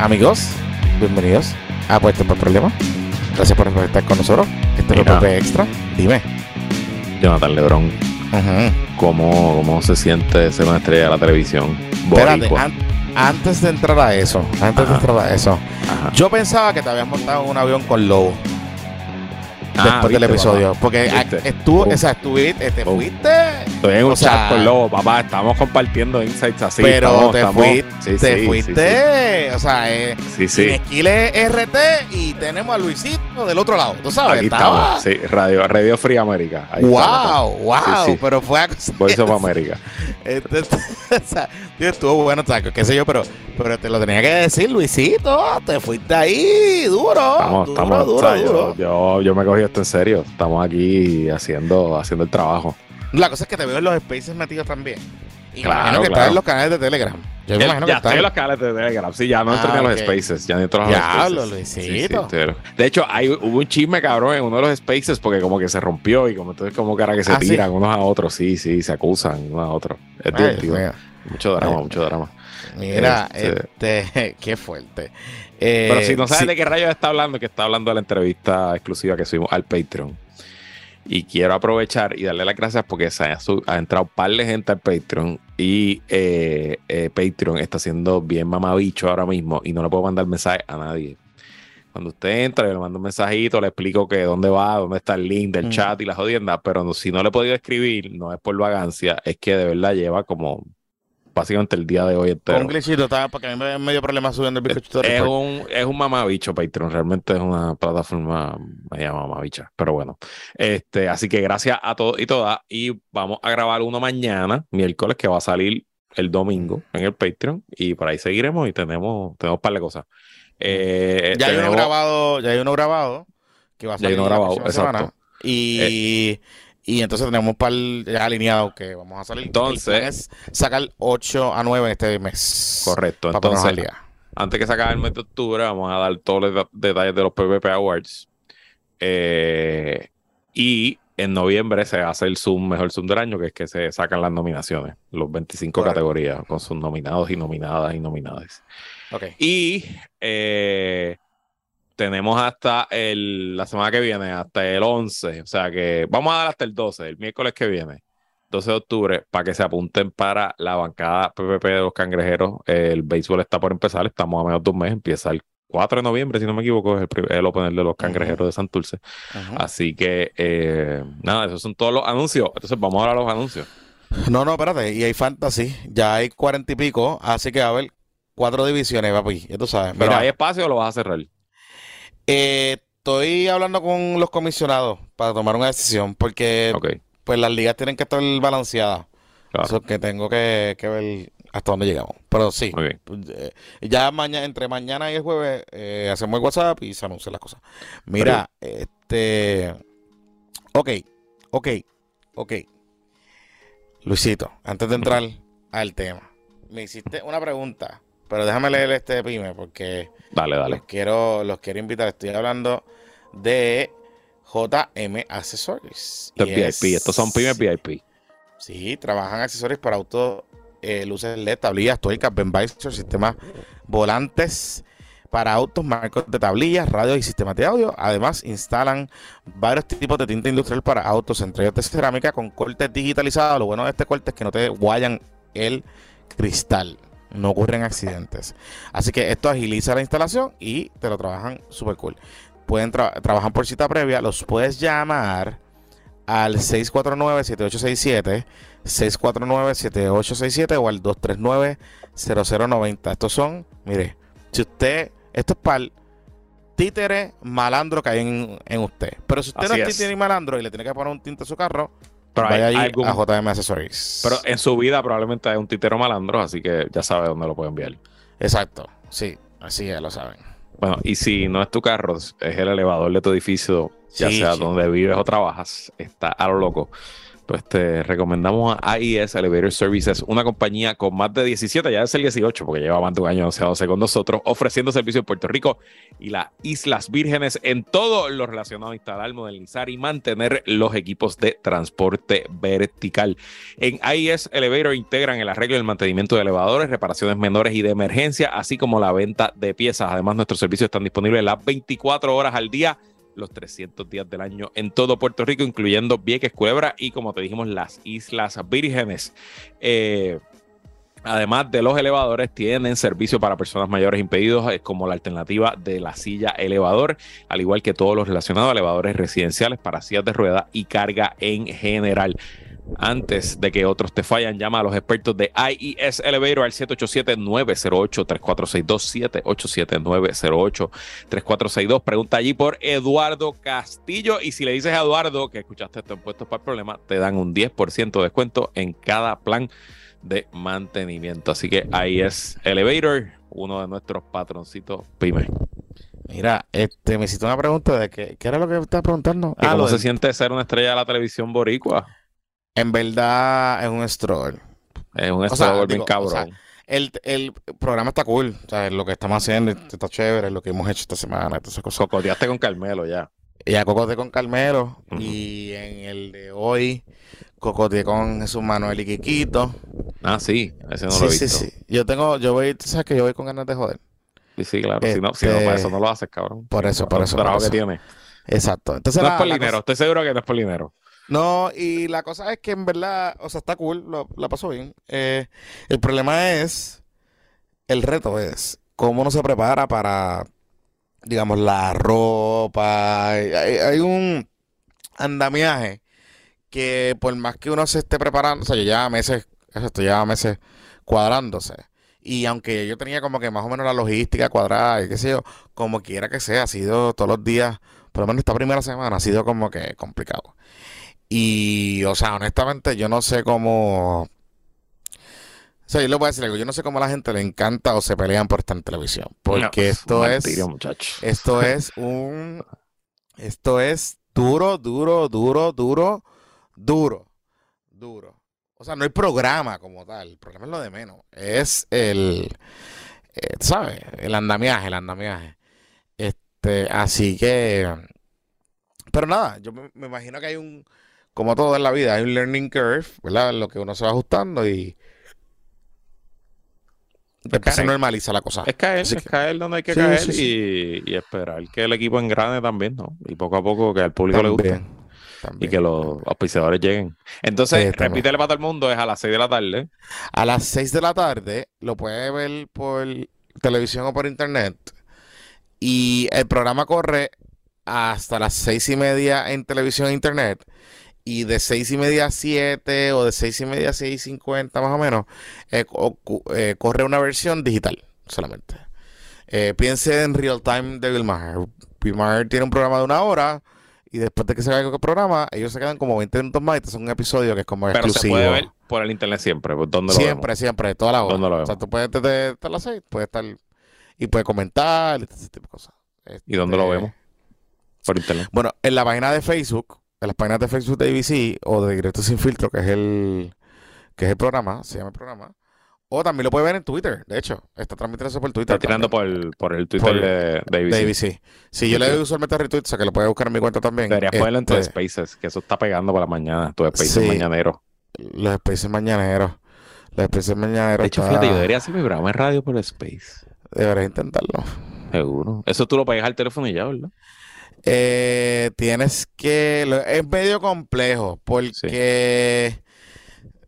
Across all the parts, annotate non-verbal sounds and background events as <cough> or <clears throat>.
Amigos, bienvenidos a Puesto por Problema. Gracias por estar con nosotros. Este es el PP Extra. Dime. Jonathan Lebron. ¿cómo, cómo se siente ser una estrella de la televisión? Espérate, an- antes de entrar a eso, antes de entrar a eso, Ajá. yo pensaba que te habías montado en un avión con Lobo Ah, después del viste, episodio. papá. Porque Viste. estuvo, Boom. o sea, estuviste, te fuiste, Estoy en un o sea, chat con Lobo, papá. Estamos compartiendo insights así. pero estamos- te, estamos- Sí, te sí, fuiste, o sea, eh, Sí, sí. RT y tenemos a Luisito del otro lado, tú sabes, Aquí estaba- estamos. Sí, Radio, Radio Free América. Ahí. Wow, wow, pero fue a Voice of America. Entonces, o sea, tío, estuvo bueno, taco, qué sé yo, pero, pero te lo tenía que decir, Luisito, te fuiste ahí, duro, Estamos, duro, estamos. duro, o sea, yo, duro. yo, yo me cogí esto en serio. Estamos aquí haciendo, haciendo el trabajo. La cosa es que te veo en los spaces metidos también. Y Claro, me imagino que claro. estás en los canales de Telegram. Yo me Ya, imagino ya que en los canales de Telegram. Sí, ya no entré Ah, a los ok. spaces. Ya no entro a los Diablo, spaces. Luisito. estoy- de hecho, hay, hubo un chisme, cabrón, en uno de los spaces porque como que se rompió y como entonces como que ahora que se Ah, ¿sí? tiran unos a otros. Sí, sí, se acusan unos a otros. Es Ay, divertido. Dios mío. Mucho drama, Ay. mucho drama. Mira, Este- este, <laughs> qué fuerte. Eh, Pero si no sabes sí. de qué rayos está hablando, que está hablando de la entrevista exclusiva que subimos al Patreon. Y quiero aprovechar y darle las gracias porque se ha, entrado un par de gente al Patreon y eh, eh, Patreon está siendo bien mamabicho ahora mismo y no le puedo mandar mensaje a nadie. Cuando usted entra, yo le mando un mensajito, le explico que dónde va, dónde está el link del Mm. chat y la jodienda, pero no- si no le he podido escribir, no es por vagancia, es que de verdad lleva como básicamente el día de hoy entero. Un glitchito, porque a mí me me dio problema subiendo el bizcochito de Es un, es un mamabicho Patreon, realmente es una plataforma media mamabicha, pero bueno. Este, así que gracias a todos y todas. Y vamos a grabar uno mañana, miércoles, que va a salir el domingo en el Patreon. Y por ahí seguiremos y tenemos, tenemos un par de cosas. Eh, Ya hay uno grabado, ya hay uno grabado que va a Ya hay salir uno la grabado, próxima exacto. semana. Y, y entonces tenemos un par ya alineados que vamos a salir. Entonces- sacar 8 a 9 en este mes. Correcto. Entonces, antes que se acabe el mes de octubre, vamos a dar todos los de- detalles de los PvP Awards. Eh, y en noviembre se hace el Zoom, mejor Zoom del año, que es que se sacan las nominaciones, los 25 Correcto. categorías, con sus nominados y nominadas y nominadas. Ok. Y eh, tenemos hasta el, la semana que viene, hasta el 11, o sea que vamos a dar hasta el 12, el miércoles que viene. 12 de octubre, para que se apunten para la bancada PPP de los cangrejeros. El béisbol está por empezar, estamos a menos de un mes, empieza el 4 de noviembre, si no me equivoco, es el, el opener de los cangrejeros de Santurce. Así que, eh, nada, esos son todos los anuncios. Entonces, vamos ahora a los anuncios. No, no, espérate. Y hay fantasy. Ya hay 40 y pico. Así que a haber cuatro divisiones, papi. Ya tú sabes. Pero ¿hay espacio o lo vas a cerrar? Eh, estoy hablando con los comisionados para tomar una decisión. Porque pues las ligas tienen que estar balanceadas. claro. Eso que tengo que, que ver hasta dónde llegamos. Pero sí, eh, ya mañana, entre mañana y el jueves eh, hacemos el WhatsApp y se anuncian las cosas. Mira, este. Ok, ok, ok. Luisito, antes de entrar al tema, me hiciste una pregunta, pero déjame leer este pyme porque Dale, dale. los quiero, los quiero invitar. Estoy hablando de JM Accessories. Esto es VIP, estos son pymes VIP. Sí, trabajan accesorios para autos, eh, luces LED, tablillas, tuercas, Ben Visor, sistemas volantes para autos, marcos de tablillas, radios y sistemas de audio. Además, instalan varios tipos de tinta industrial para autos, entre ellos de cerámica, con cortes digitalizados. Lo bueno de este corte es que no te guayan el cristal. No ocurren accidentes. Así que esto agiliza la instalación y te lo trabajan súper cool. Pueden tra- trabajar por cita previa. Los puedes llamar al 649-7867, 649-7867 o al 239-0090. Estos son, mire, si usted, esto es para el títere malandro que hay en, en usted. Pero si usted no Así es es. títere y malandro y le tiene que poner un tinte a su carro, Pero hay, vaya allí hay algún- a JM Accessories. pero en su vida probablemente hay un titero malandro, así que ya sabe dónde lo puede enviar. Exacto, sí, así ya lo saben. Bueno, y si no es tu carro, es el elevador de tu edificio, ya Sí, sea sí. donde vives o trabajas, está a lo loco. Pues te recomendamos a AIS Elevator Services, una compañía con más de 17, ya es el 18, porque lleva más de un año anunciándose con nosotros, ofreciendo servicios en Puerto Rico y las Islas Vírgenes en todo lo relacionado a instalar, modernizar y mantener los equipos de transporte vertical. En AIS Elevator integran el arreglo y el mantenimiento de elevadores, reparaciones menores y de emergencia, así como la venta de piezas. Además, nuestros servicios están disponibles las 24 horas al día los 300 días del año en todo Puerto Rico, incluyendo Vieques, Culebra y, como te dijimos, las Islas Vírgenes. Eh, Además de los elevadores, tienen servicio para personas mayores impedidos como la alternativa de la silla elevador, al igual que todos los relacionados a elevadores residenciales para sillas de rueda y carga en general. Antes de que otros te fallan, llama a los expertos de IES Elevator al 787-908-3462. 787-908-3462. Pregunta allí por Eduardo Castillo. Y si le dices a Eduardo que escuchaste esto en Puestos para el Problema, te dan un 10% de descuento en cada plan de mantenimiento. Así que IES Elevator, uno de nuestros patroncitos pyme. Mira, este, me hiciste una pregunta de que, ¿qué era lo que estabas preguntando? ¿Y Ah, ¿Cómo se siente ser una estrella de la televisión boricua? En verdad es un stroll. Es un estado bien cabrón. El, el programa está cool, o sea, lo que estamos haciendo está chévere, lo que hemos hecho esta semana, cosas. Cocoteaste con Carmelo ya. Y a Cocote con Carmelo, y en el de hoy, Cocote con Jesús Manuel y Quiquito. Ah, sí, ese no sí, lo he sí, visto. sí. Yo tengo, yo voy, tú sabes que yo voy con ganas de joder. Sí, sí, claro. Si no, si no, Este, para eso no lo haces, cabrón. por eso, por El eso, por trabajo que eso. tiene. Exacto. Entonces, No es la- por la dinero, estoy seguro que no es por dinero. No, y la cosa es que en verdad, o sea, está cool, lo- la pasó bien. Eh, el problema es, el reto es cómo uno se prepara para, digamos, la ropa. Hay, hay- un andamiaje que por más que uno se esté preparando, o sea, yo llevaba meses, esto meses cuadrándose. Y aunque yo tenía como que más o menos la logística cuadrada y qué sé yo, como quiera que sea, ha sido todos los días, por lo menos esta primera semana, ha sido como que complicado. Y, o sea, honestamente, yo no sé cómo. Sea, yo le voy a decir algo. Yo no sé cómo a la gente le encanta o se pelean por estar en televisión. Porque No, esto es. muchacho. Esto <laughs> es un. Esto es duro, duro, duro, duro, duro, duro. O sea, no hay programa como tal. El programa es lo de menos. Es el. eh, ¿Sabes? El andamiaje, el andamiaje. Este, así que. Pero nada, yo me, me imagino que hay un. Como todo en la vida, hay un learning curve, ¿verdad? En lo que uno se va ajustando y. Después se caer. normaliza la cosa. Es caer, es caer donde hay que Sí, caer sí, Y, y esperar que el equipo engrane también, ¿no? Y poco a poco que al público le guste. También, Y que los también. auspiciadores lleguen. Entonces, repítele para todo el mundo, es a las 6 de la tarde. A las 6 de la tarde lo puede ver por televisión o por internet. Y el programa corre hasta las seis y media en televisión e internet. Y de seis y media a 7 o de seis y media a 6.50 más o menos, eh, cu- eh, corre una versión digital solamente. Eh, piense en Real Time de Bill Maher. Bill Maher tiene un programa de una hora y después de que se vaya el programa, ellos se quedan como 20 minutos más y te hacen un episodio que es como Pero se exclusivo. puede ver por el internet siempre. pues, ¿Dónde lo Siempre, vemos? siempre, toda la hora. ¿Dónde lo O sea, vemos? tú puedes desde las seis, puedes estar y puedes comentar y ese tipo de cosas. ¿Y dónde lo Este, vemos? Por internet. Bueno, en la página de Facebook, en las páginas de Facebook de ABC o de Directo Sin Filtro, que es el que es el programa, se llama el programa. O también lo puedes ver en Twitter, de hecho. Está transmitiéndose por Twitter. Está tirando por el, por el Twitter Por- de, de de ABC. ABC. Sí, yo le doy usualmente retweet, o sea que lo puedes buscar en mi cuenta también. Deberías ponerlo en tus Este, spaces, que eso está pegando por la mañana. Tu spaces Sí. mañanero. Los spaces mañaneros. Los spaces mañaneros. De hecho, está- fíjate, yo debería hacer mi programa en radio por Space. Deberías intentarlo. Seguro. Eso tú lo pegas al teléfono y ya, ¿verdad? Eh, tienes que. lo- Es medio complejo porque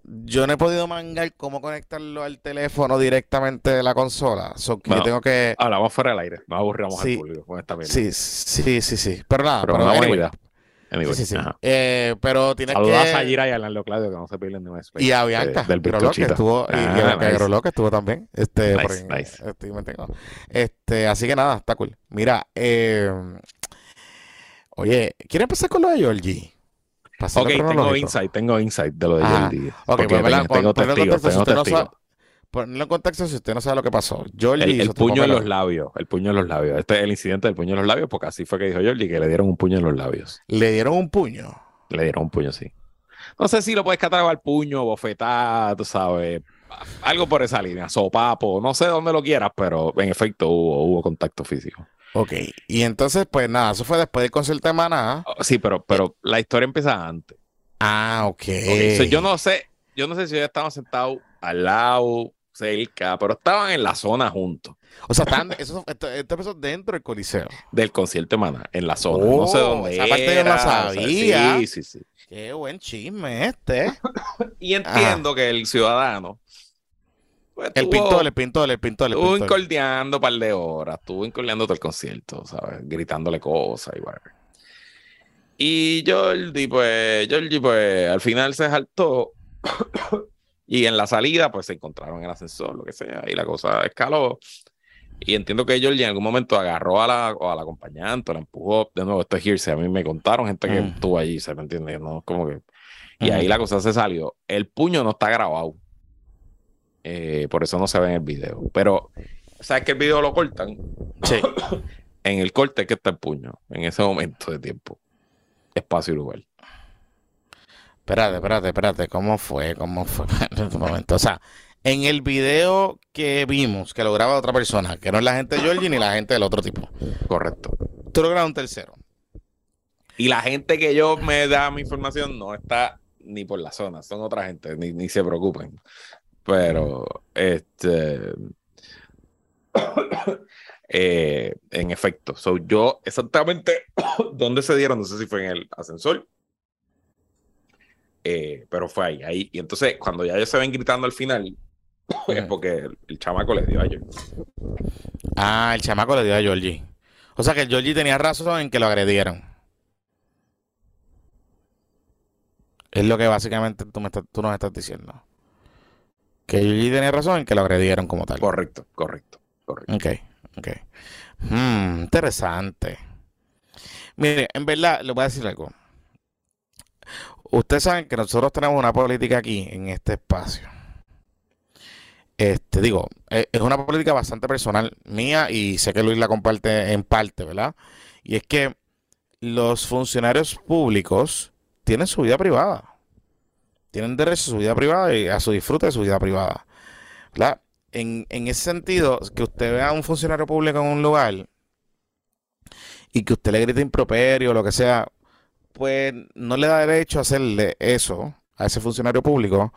yo no he podido mangar cómo conectarlo al teléfono directamente de la consola. So que yo Bueno, tengo que. Hablamos fuera del aire. No aburramos Sí. al público con esta mierda. Sí, sí, sí, sí. Pero nada, Pero pero anyway. Anyway, Sí, sí, sí. Eh, pero tienes Saludos que. a Gira y a Arnaldo Claudio, que no se pierden de space. Y a de- Bianca, del Groló, que estuvo, y, y a Ah, nice. Groló, que estuvo también. Este, Nice, ahí, nice. este, me tengo. Este, así que nada, está cool. Mira, eh, oye, ¿quieres empezar con lo de Georgie? Ok, tengo insight, tengo insight de lo de Ajá. Jordi. Ok, pues, tengo, tengo testigos, contexto si tengo usted no testigos. sabe- Ponlo en contexto si usted no sabe lo que pasó. Georgie El, tu puño en los labios, el puño en los labios. Este es el incidente del puño en los labios, porque así fue que dijo Jordi, que le dieron un puño en los labios. Le dieron un puño. Le dieron un puño, sí. no sé si lo puedes catalogar puño, bofetada, tú sabes, algo por esa línea, sopapo, no sé dónde lo quieras, pero en efecto hubo, hubo contacto físico. Ok, y entonces, pues nada, eso fue después del concierto de Maná. Oh, Sí, pero, pero la historia empieza antes. Ah, ok. Ok, so yo no sé, yo no sé si ellos estaban sentados al lado, cerca, pero estaban en la zona juntos O sea, eso, esto, empezó dentro del Coliseo. del concierto de Maná, en la zona. no sé Oh, dónde esa parte yo no era, o sea, sabía. sí, sí, sí. Qué buen chisme este. <laughs> Y entiendo que el ciudadano pues, El pintor, el pintor, el pintor, el Estuvo pintor. incordiando un par de horas, estuvo incordiando todo el concierto, ¿sabes? Gritándole cosas y whatever. Y Jordi, pues, Jordi, pues, al final se saltó. <coughs> y en la salida, pues, se encontraron en el ascensor, lo que sea, y la cosa escaló. Y entiendo que Jordi en algún momento agarró a la, o al acompañante, la empujó. De nuevo, esto es irse. A mí me contaron gente que Mm. estuvo allí, ¿se me entiende? No, como que... Y ahí la cosa se salió. El puño no está grabado. Eh, por eso no se ve en el video. Pero, ¿sabes que el video lo cortan? Sí. <coughs> En el corte que está el puño, en ese momento de tiempo. Espacio y lugar. Espérate, espérate, espérate. ¿Cómo fue? ¿Cómo fue? <laughs> En momento. O sea, en el video que vimos, que lo graba otra persona, que no es la gente de Georgie ni la gente del otro tipo. Correcto. Tú lo grabas un tercero. Y la gente que yo me da mi información no está ni por la zona, son otra gente, ni, ni se preocupen. Pero, este. eh, en efecto, so yo exactamente <coughs> dónde se dieron, no sé si fue en el ascensor, eh, pero fue ahí, ahí. Y entonces, cuando ya ellos se ven gritando al final, <coughs> es porque el, el chamaco le dio a ellos. Ah, el chamaco le dio a Georgie. O sea que Georgie tenía razón en que lo agredieron. Es lo que básicamente tú, me estás- tú nos estás diciendo. Que Georgie tenía razón en que lo agredieron como tal. Correcto, correcto, correcto. Ok, ok. Hmm, interesante. Mire, en verdad, le voy a decir algo. Ustedes saben que nosotros tenemos una política aquí, en este espacio. Este, digo, e- es una política bastante personal mía y sé que Luis la comparte en parte, ¿verdad? Y es que los funcionarios públicos tienen su vida privada. Tienen derecho a su vida privada y a su disfrute de su vida privada. ¿Verdad? en, en ese sentido, que usted vea a un funcionario público en un lugar y que usted le grite improperio o lo que sea, pues no le da derecho a hacerle eso a ese funcionario público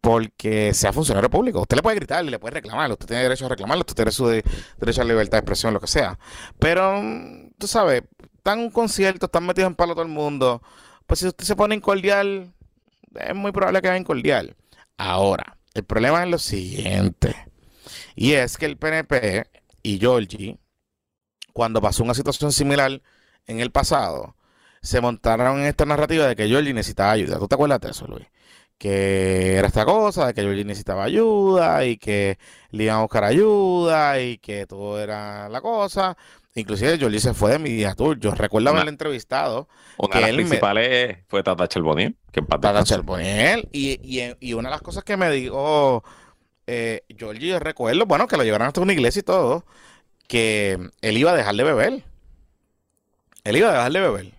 porque sea funcionario público. Usted le puede gritar le puede reclamar, usted tiene derecho a reclamarlo, usted tiene su de- derecho a libertad de expresión, lo que sea. Pero, mm, tú sabes, están en un concierto, están metidos en palo todo el mundo, pues si usted se pone incordial, es muy probable que haga incordial. Ahora, el problema es lo siguiente. Y es que el PNP y Georgie, cuando pasó una situación similar en el pasado, se montaron en esta narrativa de que Georgie necesitaba ayuda. ¿Tú te acuerdas de eso, Luis? Que era esta cosa, de que Georgie necesitaba ayuda y que le iban a buscar ayuda y que todo era la cosa. Inclusive Georgie se fue de Media Tour. Yo recuerdo haberle entrevistado Una Que de las él me- principales fue Tata Charbonnier, que Tata. Charbonnier. Y, y, y una de las cosas que me dijo eh, Georgie, yo recuerdo, bueno, que lo llevaron hasta una iglesia y todo, que él iba a dejar de beber. Él iba a dejar de beber.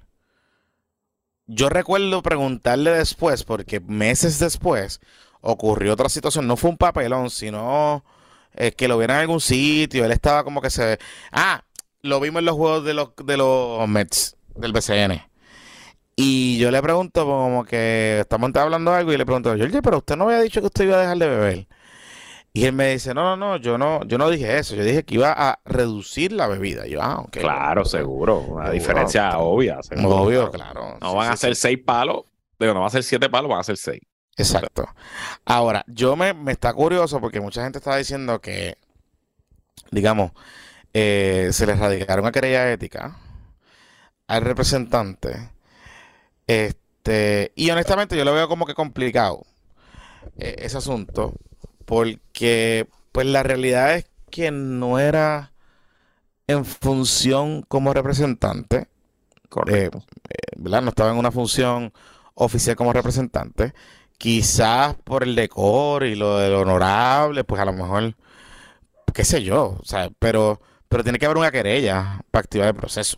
Yo recuerdo preguntarle después, porque meses después ocurrió otra situación. No fue un papelón, sino eh, que lo vieron en algún sitio. Él estaba como que se. Ah, lo vimos en los juegos de los, de los Mets, del BCN. Y yo le pregunto, como que estamos hablando de algo, y le pregunto, Georgie, pero usted no había dicho que usted iba a dejar de beber. Y él me dice, no, no, no, yo no, yo no dije eso, yo dije que iba a reducir la bebida. Y yo, ah. Claro, seguro. Una Seguro. diferencia obvia. seguro, Obvio, claro. claro. No Sí, van sí, a ser sí. seis palos. Digo, no van a ser siete palos, van a ser seis. Exacto. Ahora, yo me, me está curioso porque mucha gente está diciendo que, digamos, eh, se le radicaron una querella ética al representante. Este, y honestamente yo lo veo como que complicado eh, ese asunto, porque pues la realidad es que no era en función como representante, Correcto. ¿verdad? No estaba en una función oficial como representante. Quizás por el decoro y lo del honorable, pues a lo mejor, qué sé yo, pero, pero tiene que haber una querella para activar el proceso.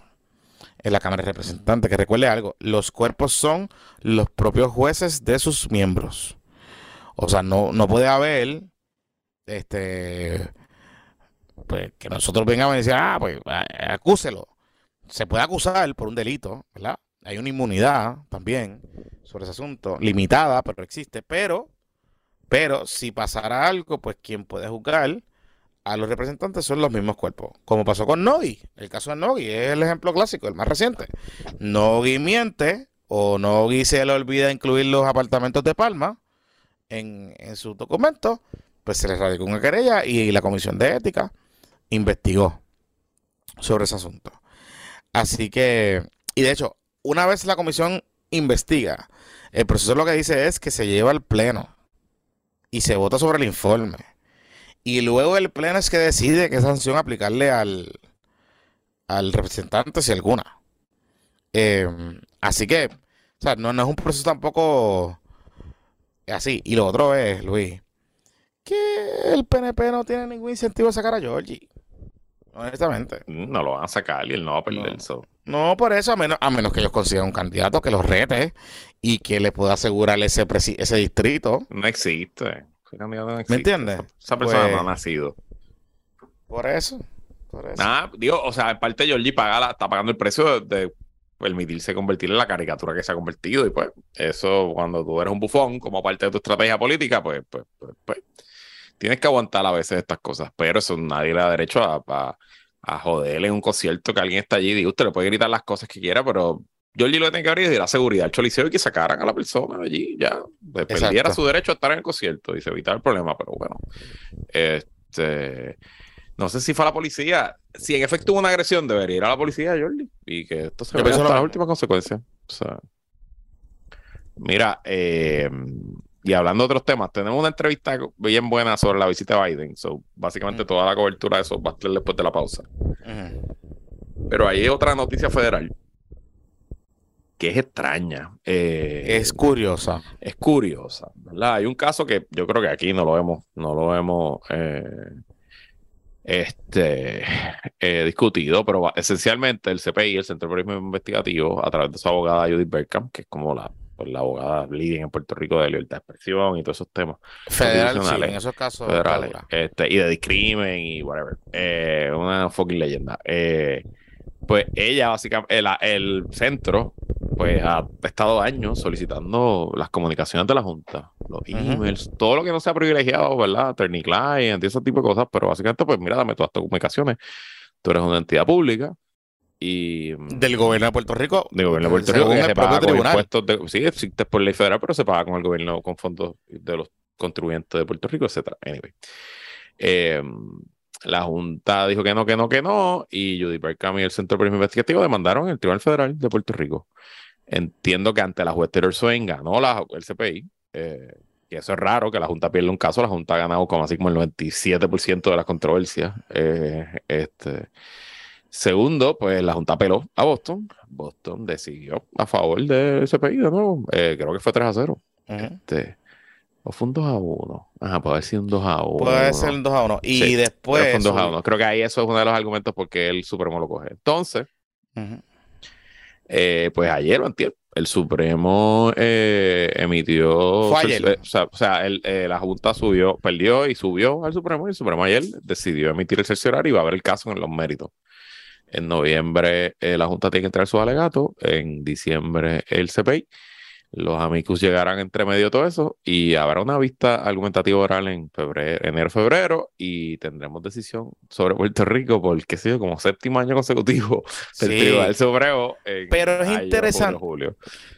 en la Cámara de Representantes. Que recuerde algo, los cuerpos son los propios jueces de sus miembros. O sea, no, no puede haber este pues que nosotros vengamos y decir, ah, pues acúselo. Se puede acusar por un delito, ¿verdad? Hay una inmunidad también sobre ese asunto, limitada, pero existe. Pero, pero si pasara algo, pues quien puede juzgar a los representantes son los mismos cuerpos. Como pasó con Nogui. El caso de Nogui es el ejemplo clásico, el más reciente. Nogui miente o Nogui se le olvida incluir los apartamentos de Palma en, en sus documentos, pues se le radicó una querella y la Comisión de Ética investigó sobre ese asunto. Así que, y de hecho, una vez la comisión investiga, el proceso lo que dice es que se lleva al pleno y se vota sobre el informe. Y luego el pleno es que decide qué sanción aplicarle al, al representante, si alguna. Em, así que, o sea, no, no, es un proceso tampoco así. Y lo otro es, Luis, que el PNP no tiene ningún incentivo a sacar a Georgie. Honestamente. No lo van a sacar y él no va a perder eso. No, por eso, a menos, a menos que ellos consigan un candidato que los rete y que le pueda asegurar ese, ese distrito. No existe. ¿Me entiendes? Esa, persona no ha pues, nacido. Por eso. Por digo, o sea, en parte Georgie paga está pagando el precio de, permitirse convertir en la caricatura que se ha convertido. Y pues, eso, cuando tú eres un bufón, como parte de tu estrategia política, pues, pues, pues, pues tienes que aguantar a veces estas cosas. Pero eso nadie le da derecho a, a, a joderle en un concierto que alguien está allí. Digo, usted le puede gritar las cosas que quiera, pero Georgie lo que tiene que abrir es la seguridad al choliseo y que sacaran a la persona de allí, ya. Perdiera su derecho a estar en el concierto y se evitar el problema, pero bueno. Este. No sé si fue a la policía. Si en efecto hubo una agresión, debería ir a la policía, Jordi. Y que esto se vea hasta las últimas consecuencias. O sea, mira, eh, y hablando de otros temas, tenemos una entrevista bien buena sobre la visita de Biden. So, básicamente toda la cobertura de eso va a estar después de la pausa. Pero hay otra noticia federal que es extraña. Eh, es curiosa. Es curiosa, ¿verdad? Hay un caso que yo creo que aquí no lo hemos, no lo hemos eh, este, eh, discutido, pero esencialmente el CPI, el Centro de Periodismo Investigativo, a través de su abogada Judith Berkham, que es como la, pues, la abogada leading en Puerto Rico de libertad de expresión y todos esos temas. Federal, en esos casos federales. Este, y de discrimen y whatever. Una fucking leyenda. Eh, pues ella, básicamente, el, el centro, pues ha estado años solicitando las comunicaciones de la Junta, los emails, todo lo que no sea privilegiado, ¿verdad? Attorney client y ese tipo de cosas, pero básicamente, pues mira, dame todas tus comunicaciones. Tú eres una entidad pública y... Mm, Del gobierno de Puerto Rico. Del gobierno de Puerto Rico, que se paga con impuestos de... Sí, existe por ley federal, pero se paga con el gobierno, con fondos de los contribuyentes de Puerto Rico, etcétera. Anyway. Eh, la Junta dijo que no, que no, que no, y Judy Berkham y el Centro de Periodismo Investigativo demandaron el Tribunal Federal de Puerto Rico. Entiendo que ante la juez Taylor Swain ganó la, el CPI, eh, y eso es raro que la Junta pierda un caso, la Junta ha ganado como así como el 97% de las controversias. Eh, este. Segundo, pues la Junta apeló a Boston. Boston decidió a favor del CPI de nuevo. Eh, creo que fue 3 a 0. este, o fue un 2 a 1. Ajá, puede ser un 2 a 1. Puede ser un 2 a 1. Y después. Fue un 2 a 1. Creo que ahí eso es uno de los argumentos porque el Supremo lo coge. Entonces, eh, pues ayer o antier, el Supremo eh, emitió. Fue ayer. Eh, o sea, el, eh, la Junta subió, perdió y subió al Supremo. Y el Supremo ayer decidió emitir el cerciorario y va a ver el caso en los méritos. En noviembre la Junta tiene que entrar su alegato. En diciembre el CPI los amigos llegarán entre medio de todo eso y habrá una vista argumentativa oral en febrero, enero, febrero y tendremos decisión sobre Puerto Rico por, qué sé yo, como séptimo año consecutivo <laughs> del Tribunal Supremo. Pero es interesante.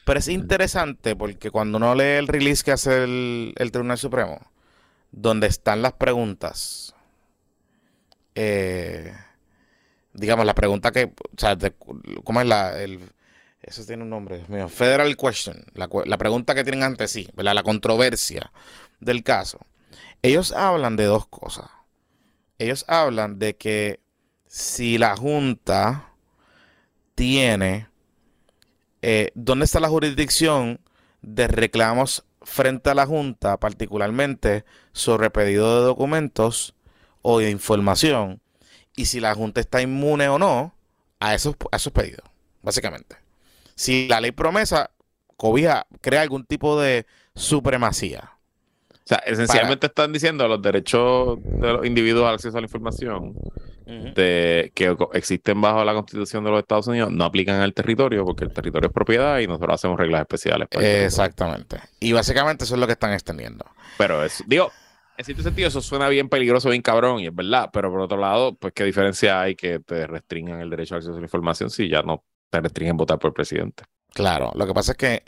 Pero es interesante porque cuando uno lee el release que hace el, Tribunal Supremo, donde están las preguntas, eh, digamos, la pregunta que, o sea, ¿cómo es la, el, eso tiene un nombre, mío. Federal Question. La, pregunta que tienen ante sí. La controversia del caso. Ellos hablan de dos cosas. Ellos hablan de que si la Junta tiene. Eh, ¿Dónde está la jurisdicción de reclamos frente a la Junta, particularmente sobre pedido de documentos o de información? Y si la Junta está inmune o no a esos, a esos pedidos. básicamente. Si la ley promesa cobija, crea algún tipo de supremacía. O sea, esencialmente están diciendo los derechos de los individuos al acceso a la información de, que existen bajo la Constitución de los Estados Unidos no aplican al territorio porque el territorio es propiedad y nosotros hacemos reglas especiales. Exactamente. Y básicamente eso es lo que están extendiendo. Pero es, digo, en cierto sentido eso suena bien peligroso, bien cabrón, y es verdad, pero por otro lado, pues qué diferencia hay que te restringan el derecho al acceso a la información si ya no te restringen votar por el presidente. Claro, lo que pasa es que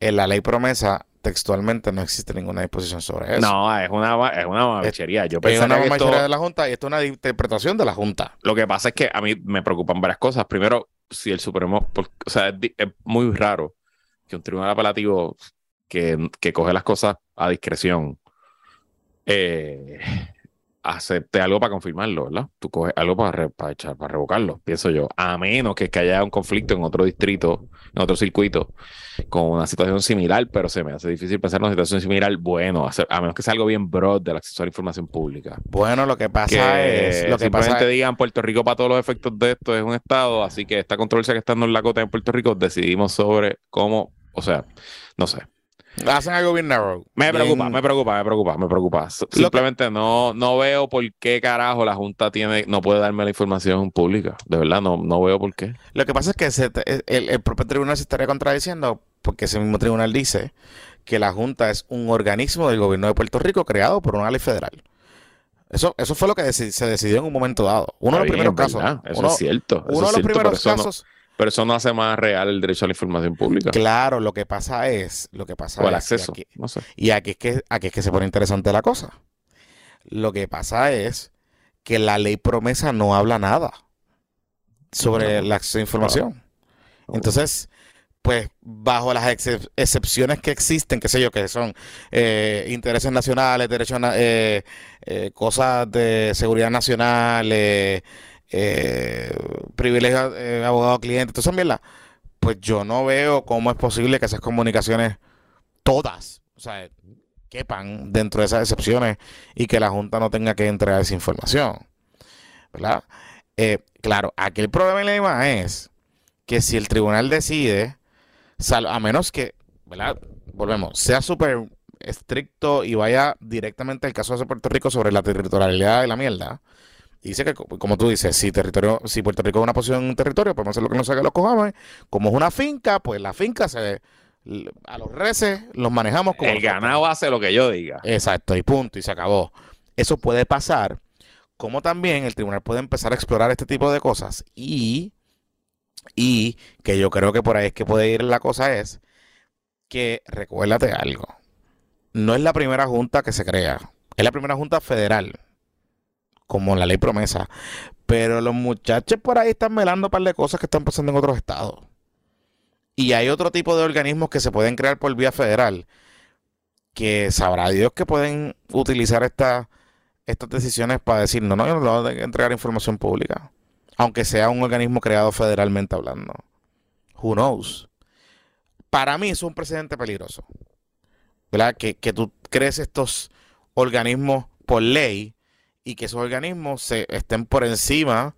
en la ley promesa textualmente no existe ninguna disposición sobre eso. No, es una, es una mamachería. Yo es una mamachería de la Junta y esto es una interpretación de la Junta. Lo que pasa es que a mí me preocupan varias cosas. Primero, si el Supremo, o sea, es, muy raro que un tribunal apelativo que, que coge las cosas a discreción eh, acepte algo para confirmarlo, ¿verdad? Tú coges algo para, para, echar, para revocarlo, pienso yo. A menos que, que haya un conflicto en otro distrito, en otro circuito, con una situación similar, pero se me hace difícil pensar en una situación similar. Bueno, a menos que sea algo bien broad del acceso a la información pública. Bueno, lo que pasa es. Lo que simplemente pasa digan Puerto Rico para todos los efectos de esto es un estado, así que esta controversia que está en la cota en Puerto Rico, decidimos sobre cómo, o sea, no sé. Hacen algo bien narrow. Me preocupa, me preocupa, me preocupa, me preocupa. Simplemente no, no veo por qué carajo la Junta tiene, no puede darme la información pública. De verdad, no, no veo por qué. Lo que pasa es que el, propio tribunal se estaría contradiciendo porque ese mismo tribunal dice que la Junta es un organismo del gobierno de Puerto Rico creado por una ley federal. Eso, eso fue lo que se decidió en un momento dado. Uno de los primeros casos. Eso es cierto. uno de los primeros casos. Pero eso no hace más real el derecho a la información pública. Claro, lo que pasa es, lo que pasa o el acceso, y aquí, no sé. y aquí es que aquí es que se pone interesante la cosa. Lo que pasa es que la ley promesa no habla nada sobre el acceso a información. Entonces, pues bajo las excepciones que existen, qué sé yo, que son eh, intereses nacionales, derechos, eh, eh, cosas de seguridad nacional, eh, privilegio eh, abogado cliente, entonces mierda, pues yo no veo cómo es posible que esas comunicaciones todas, o sea, quepan dentro de esas excepciones y que la Junta no tenga que entregar esa información. ¿Verdad? Eh, claro, aquí el problema es que si el tribunal decide, a menos que, ¿verdad? Volvemos, sea súper estricto y vaya directamente al caso de Puerto Rico sobre la territorialidad de la mierda, dice que, como tú dices, si territorio, si Puerto Rico es una posición en un territorio, podemos hacer lo que nos haga los cojones. Como es una finca, pues la finca se a los reces los manejamos como el ganado hace lo que yo diga. Exacto, y punto, y se acabó. Eso puede pasar, como también el tribunal puede empezar a explorar este tipo de cosas y y que yo creo que por ahí es que puede ir la cosa es que recuérdate algo. No es la primera junta que se crea, es la primera junta federal como la ley promesa. Pero los muchachos por ahí están velando un par de cosas que están pasando en otros estados. Y hay otro tipo de organismos que se pueden crear por vía federal que sabrá Dios que pueden utilizar estas decisiones para decir, no, no, yo no voy a entregar información pública. Aunque sea un organismo creado federalmente hablando. Who knows? Para mí es un precedente peligroso. ¿Verdad? Que, que tú crees estos organismos por ley y que esos organismos se estén por encima,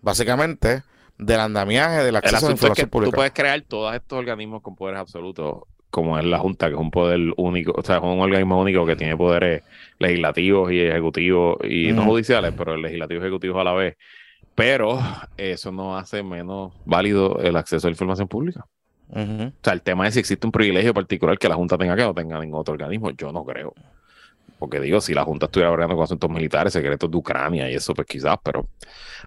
básicamente, del andamiaje del acceso a la información Tú puedes crear todos estos organismos con poderes absolutos, como es la Junta, que es un poder único, o sea, es un organismo único que tiene poderes legislativos y ejecutivos, y no judiciales, pero legislativos y ejecutivos a la vez. Pero eso no hace menos válido el acceso a la información pública. O sea, el tema es si existe un privilegio particular que la Junta tenga que no tenga ningún otro organismo. Yo no creo. Porque digo, si la Junta estuviera hablando con asuntos militares, secretos de Ucrania y eso, pues quizás, pero, o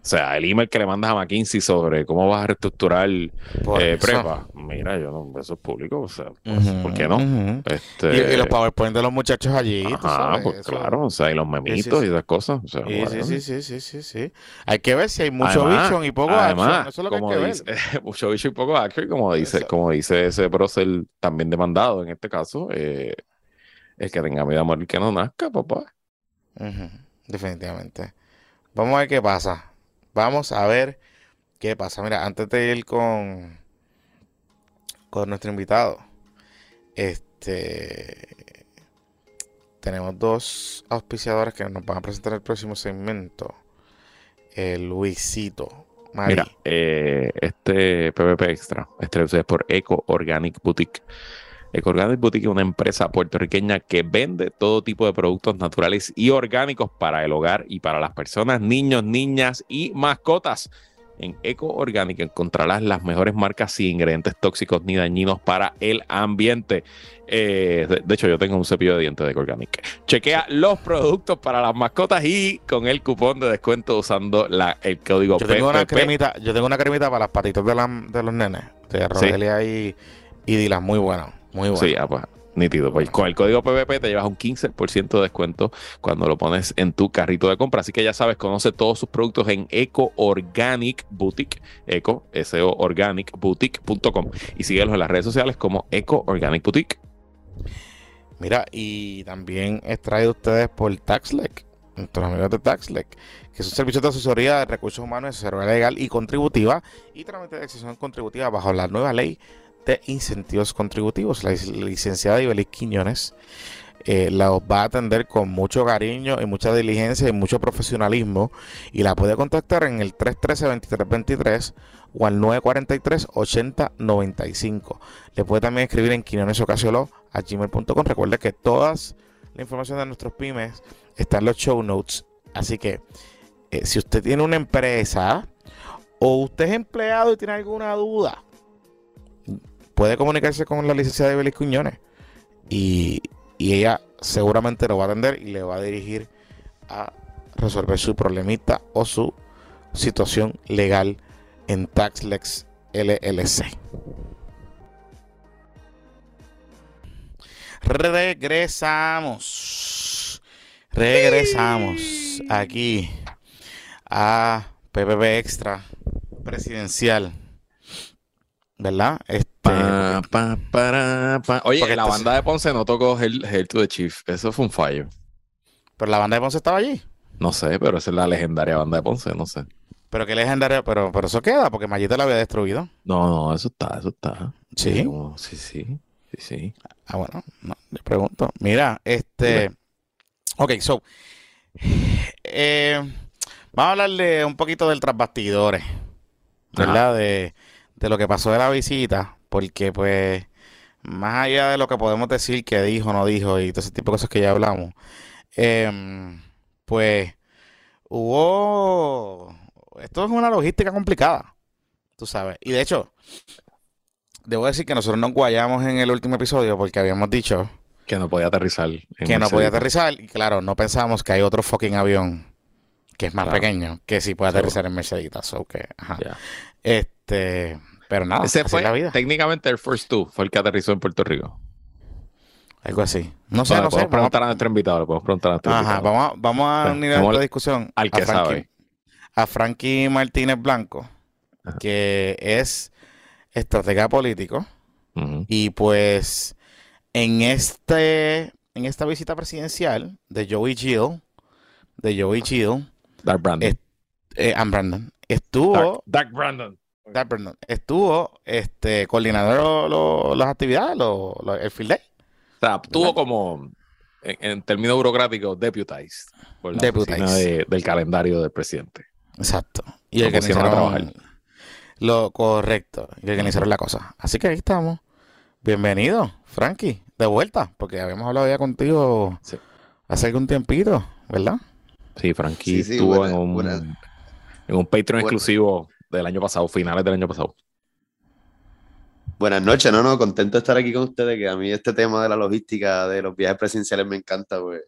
sea, el email que le mandas a McKinsey sobre cómo vas a reestructurar eh, prepa, mira, yo no, eso es público, o sea, pues, ¿por qué no? este, y, los PowerPoint de los muchachos allí, Ah, pues claro, o sea, y los memitos y esas cosas. O sea, sí, sí, sí, sí, sí, sí, Hay que ver si hay mucho bicho y poco además, Eso es lo que hay que dice, <laughs> mucho bicho y poco action, como dice, como dice ese prócer también demandado en este caso, eh, el que tenga miedo a morir que no nazca, papá. Definitivamente. Vamos a ver qué pasa. Vamos a ver qué pasa. Mira, antes de ir con, con nuestro invitado, este tenemos dos auspiciadores que nos van a presentar el próximo segmento. El Luisito Mira, eh, este PPP Extra, este es por Eco Organic Boutique. Eco Organic Boutique es una empresa puertorriqueña que vende todo tipo de productos naturales y orgánicos para el hogar y para las personas, niños, niñas y mascotas. En Eco Organic encontrarás las mejores marcas sin ingredientes tóxicos ni dañinos para el ambiente. Eh, de, hecho, yo tengo un cepillo de dientes de Eco Organic. Chequea los productos para las mascotas y con el cupón de descuento usando la, el código yo tengo Una cremita, yo tengo una cremita para las patitas de, de los nenes. De Rogelia y, y Dilas, muy bueno. Muy bueno. Sí, ah, pues, Nítido. Pues con el código PVP te llevas un 15% de descuento cuando lo pones en tu carrito de compra. Así que ya sabes, conoce todos sus productos en Eco Organic Boutique, Eco, S-O Organic Boutique.com y síguelos en las redes sociales como Eco Organic Boutique. Mira, y también es traído ustedes por TaxLec, nuestros amigos de TaxLec, que es un servicio de asesoría de recursos humanos, asesoría legal y contributiva y trámite de decisión contributiva bajo la nueva ley de incentivos contributivos. La licenciada Ibelis Quiñones eh, la va a atender con mucho cariño y mucha diligencia y mucho profesionalismo y la puede contactar en el 313-2323 o al 943-8095. Le puede también escribir en quinonesocasiolo a gmail.com. Recuerde que toda la información de nuestros pymes está en los show notes. Así que eh, si usted tiene una empresa o usted es empleado y tiene alguna duda, puede comunicarse con la licenciada de Belis Cuñones y, ella seguramente lo va a atender y le va a dirigir a resolver su problemita o su situación legal en TaxLex LLC. Regresamos. Regresamos aquí a PPP Extra Presidencial. ¿Verdad? Este, Oye, la banda de Ponce no tocó Hell, to the Chief. Eso fue un fallo. ¿Pero la banda de Ponce estaba allí? No sé, pero esa es la legendaria banda de Ponce, no sé. Pero qué legendaria, pero, pero eso queda, porque Mayita la había destruido. No, no, eso está, eso está. Sí. sí, sí, sí, sí. Ah, bueno, no, le pregunto. Mira, este. Ok, so. Eh, vamos a hablarle un poquito del trasbastidores. ¿Verdad? De de lo que pasó de la visita, porque pues más allá de lo que podemos decir que dijo, no dijo y todo ese tipo de cosas que ya hablamos, em, pues hubo... Esto es una logística complicada, tú sabes. Y de hecho, debo decir que nosotros nos guayamos en el último episodio porque habíamos dicho... Que no podía aterrizar. Que no podía aterrizar. Y claro, no pensamos que hay otro fucking avión que es más pequeño que sí puede aterrizar en Merceditas. Okay, ajá. Este, pero nada, ese fue la vida. técnicamente el First Two, fue el que aterrizó en Puerto Rico. Algo así. No sé, no sé. preguntar a nuestro invitado, podemos preguntar a nuestro Ajá, vamos a, vamos a un nivel de discusión. Al que sabe. A Frankie Martínez Blanco, que es estratega político. Y pues en este en esta visita presidencial de Joey Gill, de Joey Gill, Dark Brandon. Eh, Brandon. Estuvo. Dark, Brandon. Estuvo este, coordinando las actividades, el field day. O sea, estuvo como, en, términos burocráticos, deputized. Por la del calendario del presidente. Exacto. Y el que trabajar. Lo correcto. Y organizaron la cosa. Así que ahí estamos. Bienvenido, Frankie, de vuelta, porque habíamos hablado ya contigo hace algún tiempito, ¿verdad? Sí, Frankie estuvo en, un, en un Patreon exclusivo del año pasado, finales del año pasado. Buenas noches, no, no, contento de estar aquí con ustedes, que a mí este tema de la logística de los viajes presidenciales me encanta, pues.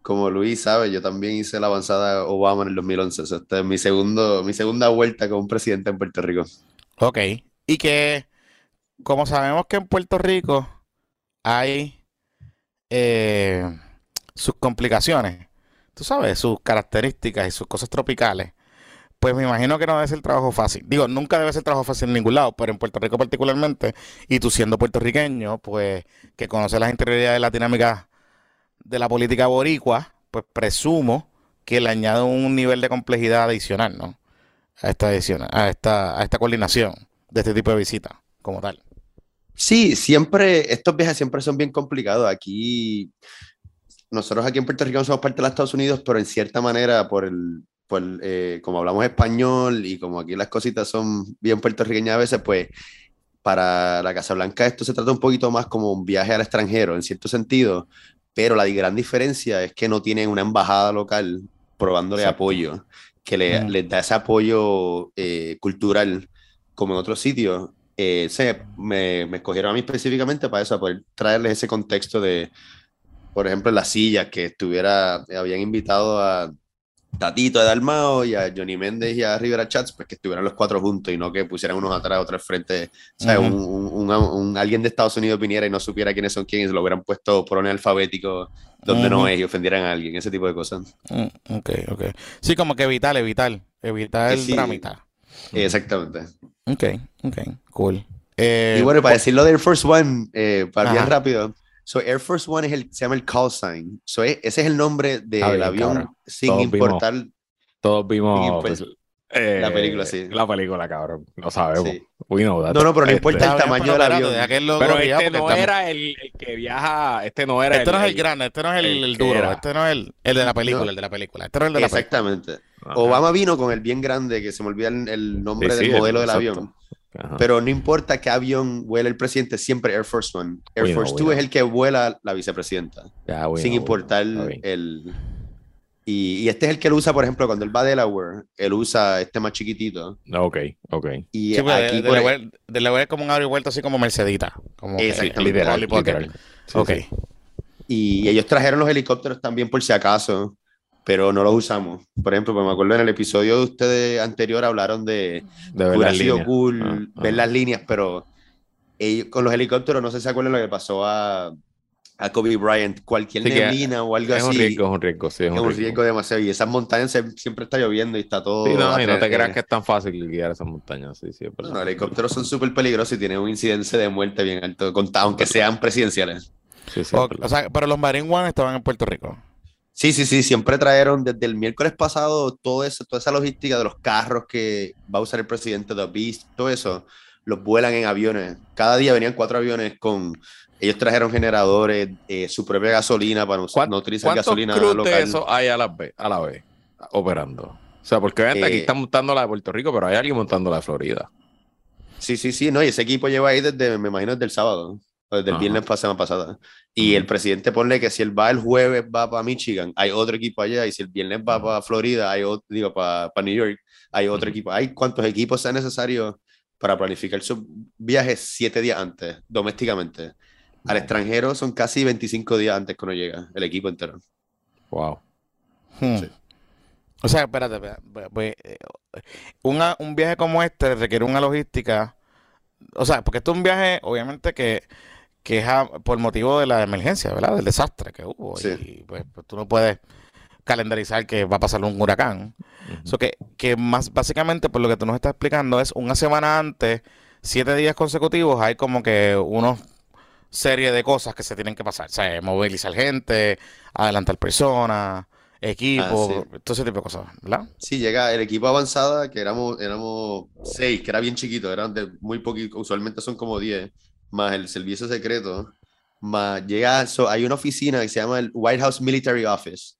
Como Luis sabe, yo también hice la avanzada Obama en el 2011, esta es mi, segundo, mi segunda vuelta como presidente en Puerto Rico. Ok, y que como sabemos que en Puerto Rico hay eh, sus complicaciones, tú sabes, sus características y sus cosas tropicales, pues me imagino que no debe ser trabajo fácil. Digo, nunca debe ser trabajo fácil en ningún lado, pero en Puerto Rico particularmente, y tú siendo puertorriqueño, pues que conoces las interioridades de la dinámica de la política boricua, pues presumo que le añade un nivel de complejidad adicional, ¿no? A esta edición, a esta, a esta coordinación de este tipo de visitas, como tal. Sí, siempre, estos viajes siempre son bien complicados. Aquí, nosotros aquí en Puerto Rico somos parte de los Estados Unidos, pero en cierta manera, por el, pues, eh, como hablamos español y como aquí las cositas son bien puertorriqueñas a veces, pues para la Casa Blanca esto se trata un poquito más como un viaje al extranjero, en cierto sentido, pero la gran diferencia es que no tienen una embajada local probándole apoyo, que le, Mm. les da ese apoyo eh, cultural como en otros sitios. Eh, se, me, me escogieron a mí específicamente para eso, para poder traerles ese contexto de, por ejemplo, las sillas que estuviera, habían invitado a Tatito de Dalmao y a Johnny Méndez y a Rivera Chats, pues que estuvieran los cuatro juntos y no que pusieran unos atrás, otros al frente. O sea, Ujú. un, un- un- un- alguien de Estados Unidos viniera y no supiera quiénes son quiénes, lo hubieran puesto por orden alfabético donde no Ujú. es y ofendieran a alguien, ese tipo de cosas. Mm, Ok, ok. Sí, como que evitar, evitar, evitar Que el sí. dramita. Exactamente. Ok, ok, cool. Eh, y bueno, para decirlo de Air Force One, eh, para bien rápido. So, Air Force One es el, se llama el call sign. So, es- ese es el nombre del avión cabrón. sin Todos vimos. importar. Todos vimos pues, eh, la película, sí. La película, cabrón. Lo sabemos. Sí. We know that. No, no, pero no Este, importa el tamaño del avión. Pero este no estamos- era el, el que viaja. Este no era Este no es el el grande, este no es el, el el duro, era. este no es el, el de la película, No. el de la película. Este no es el de la. Exactamente. Obama vino con el bien grande, que se me olvida el, el nombre Sí, sí, del modelo el- del exacto. avión. Ajá. Pero no importa qué avión vuela el presidente, siempre Air Force One. Air Force Two es el que vuela la vicepresidenta, Ya, sin importar el... Y, y este es el que él usa, por ejemplo, cuando él va a Delaware, él usa este más chiquitito. Ok, ok. Y Sí, pues, aquí de, de, por la web- de la web es como un abre y vuelta así como Mercedita. Como que- Exactamente. Literal, Pocket. literal. Sí, Ok. sí. Y ellos trajeron los helicópteros también por si acaso, pero no los usamos. Por ejemplo, pues me acuerdo en el episodio de ustedes anterior hablaron de De ver hubiera las sido líneas. cool Ah, ver ah. las líneas, pero ellos, con los helicópteros no sé si se acuerdan lo que pasó a, a Kobe Bryant, cualquier Sí que neblina o algo Es un así. riesgo, es un riesgo, sí, es es un riesgo demasiado. Y esas montañas se- siempre está lloviendo y está todo. Sí, no, y no te creas que es tan fácil guiar esas montañas, sí, sí. No, los helicópteros son súper peligrosos y tienen un incidente de muerte bien alto, aunque sean presidenciales. Sí, sí, o sea, pero los Marine One estaban en Puerto Rico. Sí, sí, sí, siempre trajeron desde el miércoles pasado todo eso, toda esa logística de los carros que va a usar el presidente, The Beast, todo eso, los vuelan en aviones. Cada día venían cuatro aviones con, ellos trajeron generadores, eh, su propia gasolina para no, ¿Cuán- no utilizar ¿Cuántos gasolina de local. eso hay a la vez, a la vez operando? O sea, porque obviamente aquí Eh, están montando la de Puerto Rico, pero hay alguien montando la de Florida. Sí, sí, sí, no, y ese equipo lleva ahí desde, me imagino, desde el sábado, desde el viernes la semana pasada. Y el presidente pone que si él va el jueves, va para Michigan, hay otro equipo allá, y si el viernes va para Florida, hay otro, digo, para, para New York, hay otro equipo. Hay cuántos equipos sean necesarios para planificar sus viajes siete días antes, domésticamente. Al extranjero son casi 25 días antes que uno llega, el equipo entero. Wow. Hmm. Sí. O sea, espérate, espérate, pues, pues, eh, una- un viaje como este requiere una logística. O sea, porque esto es un viaje, obviamente, que, que es a- por motivo de la emergencia, ¿verdad? Del desastre que hubo. Sí. Y pues, pues, tú no puedes calendarizar que va a pasar un huracán. Ujú. So que, que más básicamente, por lo que tú nos estás explicando, es una semana antes, siete días consecutivos, hay como que unos serie de cosas que se tienen que pasar. O sea, movilizar gente, adelantar personas, equipo, Ah, todo ese tipo de cosas, ¿verdad? Sí, llega el equipo avanzada, que éramos, éramos seis, que era bien chiquito, eran de muy poquito, usualmente son como 10, más el servicio secreto, más llega, so, hay una oficina que se llama el White House Military Office,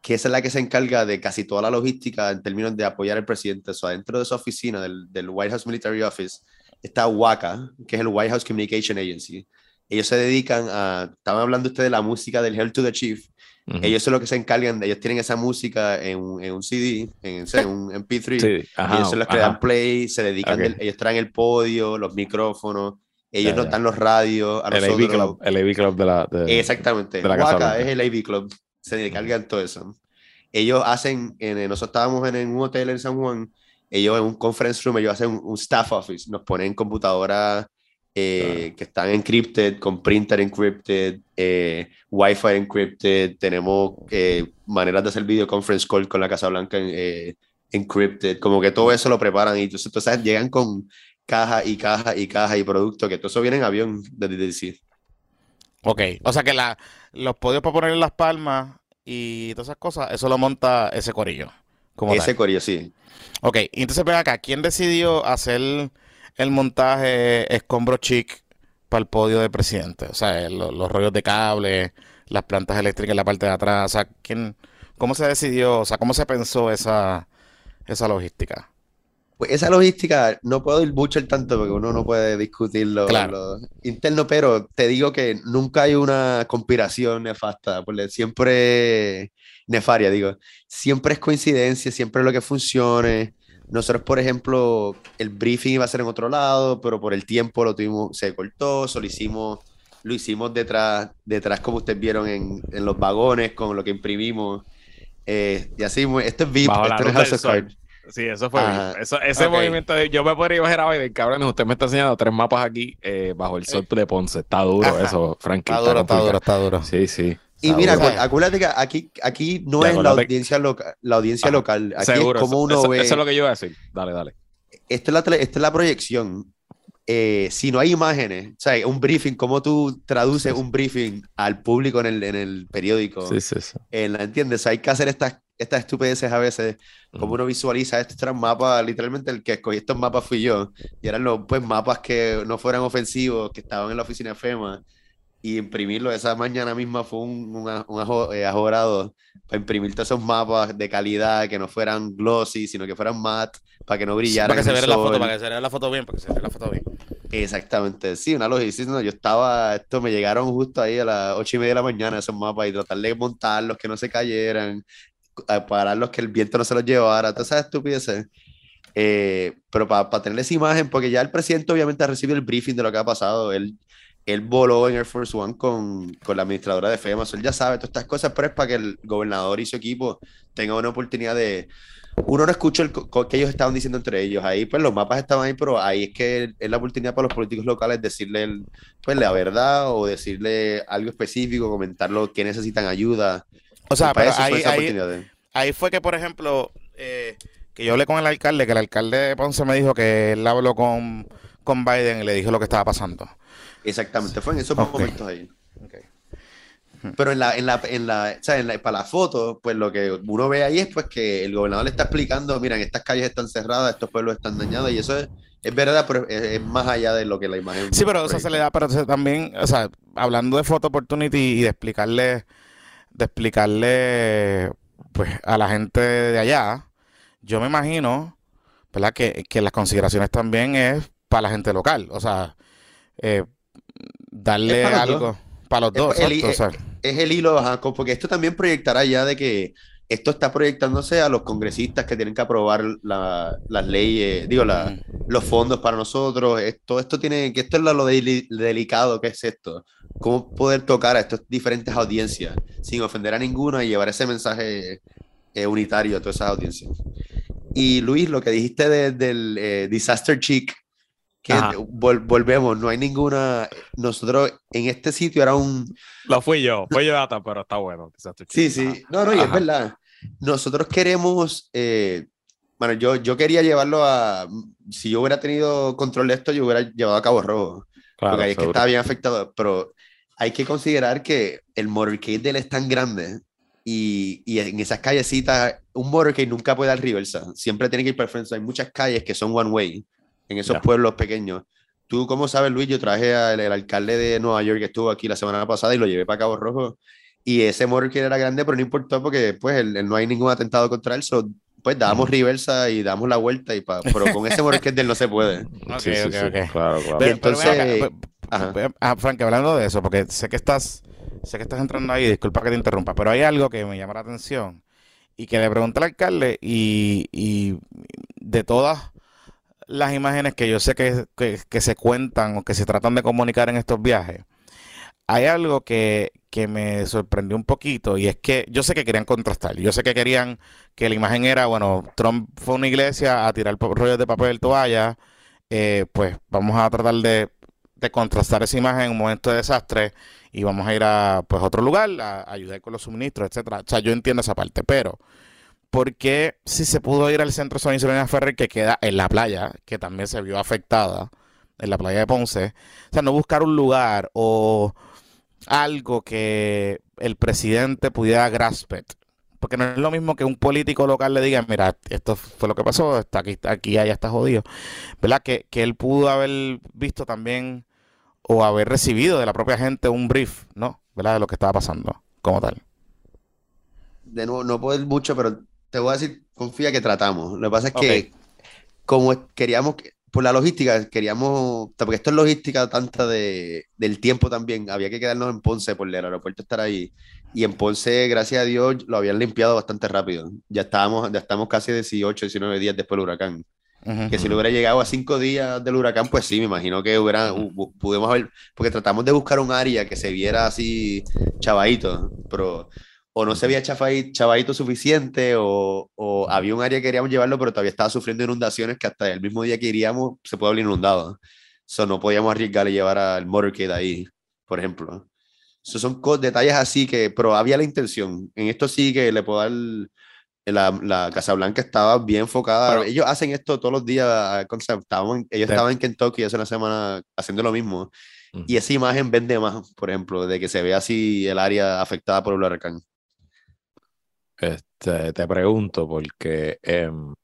que esa es la que se encarga de casi toda la logística en términos de apoyar al presidente. So, dentro de esa oficina del, del White House Military Office está WACA, que es el White House Communication Agency. Ellos se dedican a, estaban hablando ustedes de la música del Hail to the Chief, Ujú. ellos son los que se encargan, ellos tienen esa música en, un- en un CD, en, en un MP3. Sí, ajá, ellos son los que ajá. dan play, se dedican, Ok. del- ellos traen el podio, los micrófonos, ellos Ya, nos dan los radios a El AV. Club, el AV Club de la. de- Exactamente. de la Casa Waka es el AV Club, se encargan todo eso. Ellos hacen, en, nosotros estábamos en, en un hotel en San Juan, ellos en un conference room, ellos hacen un, un staff office, nos ponen computadoras eh, que están encrypted, con printer encrypted, eh, Wi-Fi encrypted, tenemos eh, maneras de hacer video conference call con la Casa Blanca eh, encrypted, como que todo eso lo preparan y entonces, tú sabes, llegan con caja y caja y caja y producto, que todo eso viene en avión desde DC. Ok, o sea que la, los podios para poner en las palmas y todas esas cosas, eso lo monta ese corillo. Como Ese tal. corillo, sí. Ok, y entonces ven acá, ¿quién decidió hacer el montaje escombro chic para el podio del presidente? O sea, lo- los rollos de cable, las plantas eléctricas en la parte de atrás, o sea, ¿quién cómo se decidió, o sea, cómo se pensó esa, esa logística? Pues esa logística no puedo ir mucho el tanto porque uno no puede discutirlo Claro. lo interno, pero te digo que nunca hay una conspiración nefasta, porque siempre nefaria, digo, siempre es coincidencia, siempre es lo que funcione. Nosotros, por ejemplo, el briefing iba a ser en otro lado, pero por el tiempo lo tuvimos, se cortó, solo hicimos, lo hicimos detrás, detrás como ustedes vieron en, en los vagones con lo que imprimimos. Eh, y así, esto es VIP, Bajo esto es House of. Sí, eso fue. Eso, ese movimiento de. Yo me podría imaginar a Biden, cabrón. Usted me está enseñando tres mapas aquí eh, bajo el sol de Ponce. Está duro Ajá. eso, Frankie. Está duro, está duro, está duro. Sí, sí. Y Está mira, acu- acuérdate que aquí, aquí no es la audiencia, loca- la audiencia Ajá. local. Aquí Seguro. es como eso, uno eso- ve. eso es lo que yo iba a decir. Dale, dale. Esta es la, tele- esta es la proyección. Eh, si no hay imágenes, o sea, un briefing, ¿cómo tú traduces Sí, sí. un briefing al público en el, en el periódico? Sí, sí, sí. Eh, ¿la entiendes? Hay que hacer estas, estas estupideces a veces, como Ujú. uno visualiza, estos eran mapas, literalmente el que escogí estos mapas fui yo, y eran los pues, mapas que no fueran ofensivos, que estaban en la oficina FEMA, y imprimirlo esa mañana misma fue un, un, a- un eh, ajorado para imprimir todos esos mapas de calidad, que no fueran glossy, sino que fueran matte, para que no brillaran para que se vea la foto, para que se vea la foto bien, para que se vea la foto bien. Exactamente, sí, una logística. no, yo estaba, esto me llegaron justo ahí a las ocho y media de la mañana esos mapas y tratar de montarlos, que no se cayeran, pararlos, que el viento no se los llevara, todas esas estupideces. Eh, pero para tener esa imagen, porque ya el presidente obviamente ha recibido el briefing de lo que ha pasado, él, él voló en Air Force One con, con la administradora de FEMA, él ya sabe todas estas cosas, pero es para que el gobernador y su equipo tengan una oportunidad de... Uno no escucha el que ellos estaban diciendo entre ellos. Ahí, pues, los mapas estaban ahí, pero ahí es que es la oportunidad para los políticos locales decirle, el- pues, la verdad o decirle algo específico, comentarlo que necesitan ayuda. O sea, pero eso fue ahí, ahí, de- ahí fue que, por ejemplo, eh, que yo hablé con el alcalde, que el alcalde de Ponce me dijo que él habló con, con Biden y le dijo lo que estaba pasando. Exactamente, fue en esos Ok. momentos ahí. Pero en la, en la, en la, o sea, en la- para la foto, pues lo que uno ve ahí es pues que el gobernador le está explicando, miren, estas calles están cerradas, estos pueblos están dañados, y eso es, es verdad, pero es, es más allá de lo que la imagen. Sí, pero o sea, se le da, pero también, o sea, hablando de Photo Opportunity y de explicarle, de explicarle, pues, a la gente de allá, yo me imagino, ¿verdad? Que, que las consideraciones también es para la gente local, o sea, eh, darle algo para los dos, el- exacto, o sea, Es el hilo, co- porque esto también proyectará ya de que esto está proyectándose a los congresistas que tienen que aprobar la- las leyes, digo, la, los fondos para nosotros. Esto, esto tiene, que esto es lo, lo deli- delicado que es esto. Cómo poder tocar a estas diferentes audiencias sin ofender a ninguna y llevar ese mensaje eh, unitario a todas esas audiencias. Y Luis, lo que dijiste de- del eh, Disaster Chic, que vol- volvemos, no hay ninguna. Nosotros en este sitio era un, Lo fui yo. Fue yo, Data, pero está bueno. Sí, sí. No, no, y es verdad. Nosotros queremos, eh, bueno, yo, yo quería llevarlo a, si yo hubiera tenido control de esto, yo hubiera llevado a Cabo Rojo, Claro, porque ahí es que estaba bien afectado, pero hay que considerar que el motorcade de él es tan grande y, y en esas callecitas, un motorcade nunca puede dar reversa, siempre tiene que ir para frente. Hay muchas calles que son one way en esos Ya. pueblos pequeños. Tú, ¿cómo sabes, Luis? Yo traje al el alcalde de Nueva York que estuvo aquí la semana pasada y lo llevé para Cabo Rojo. Y ese motorcade era grande, pero no importó porque pues él- él no hay ningún atentado contra él. so, pues dábamos reversa y damos la vuelta, y pa- pero con ese motorcade de él no se puede. <laughs> Ok, Sí, sí, ok, sí. ok. Claro, claro. Pero- entonces- acá, Ajá. pe- pe- ah, Frank, hablando de eso, porque sé que estás, sé que estás entrando ahí, disculpa que te interrumpa, pero hay algo que me llama la atención y que le pregunté al alcalde y, y de todas las imágenes que yo sé que, que- se cuentan o que se tratan de comunicar en estos viajes, hay algo que, que me sorprendió un poquito y es que yo sé que querían contrastar, yo sé que querían que la imagen era, bueno, Trump fue a una iglesia a tirar rollos de papel toalla, eh, pues vamos a tratar de, de contrastar esa imagen en un momento de desastre y vamos a ir a pues otro lugar a, ayudar con los suministros, etcétera. O sea, yo entiendo esa parte, pero ¿por qué si se pudo ir al centro San Isidro Ferrer que queda en la playa, que también se vio afectada, en la playa de Ponce? O sea, no buscar un lugar o algo que el presidente pudiera graspet. Porque no es lo mismo que un político local le diga, mira, esto fue lo que pasó, está aquí, está aquí, allá está jodido. ¿Verdad? Que, que él pudo haber visto también o haber recibido de la propia gente un brief, ¿no? ¿Verdad? De lo que estaba pasando como tal. de nuevo, no puedo ir mucho, pero te voy a decir, confía que tratamos. Lo que pasa es que, como queríamos, por la logística, queríamos, porque esto es logística tanta de, del tiempo también, había que quedarnos en Ponce por el aeropuerto estar ahí. Y en Ponce, gracias a Dios, lo habían limpiado bastante rápido. Ya estábamos, ya estamos casi 18, 19 días después del huracán. Que si lo hubiera llegado a cinco días del huracán, pues sí, me imagino que hubiera, pudimos haber, porque tratamos de buscar un área que se viera así chavadito, pero o no se veía chavadito suficiente, o, o, había un área que queríamos llevarlo, pero todavía estaba sufriendo inundaciones que hasta el mismo día que iríamos se puede haber inundado. Eso no podíamos arriesgar y llevar al motorcade ahí, por ejemplo. Esos son detalles así que, pero había la intención. En esto sí que le puedo dar la, la Casa Blanca estaba bien enfocada. ellos hacen esto todos los días. Estaban, ellos estaban en Kentucky hace una semana haciendo lo mismo. Y esa imagen vende más, por ejemplo, de que se ve así el área afectada por el huracán. Este, te pregunto, porque. Em,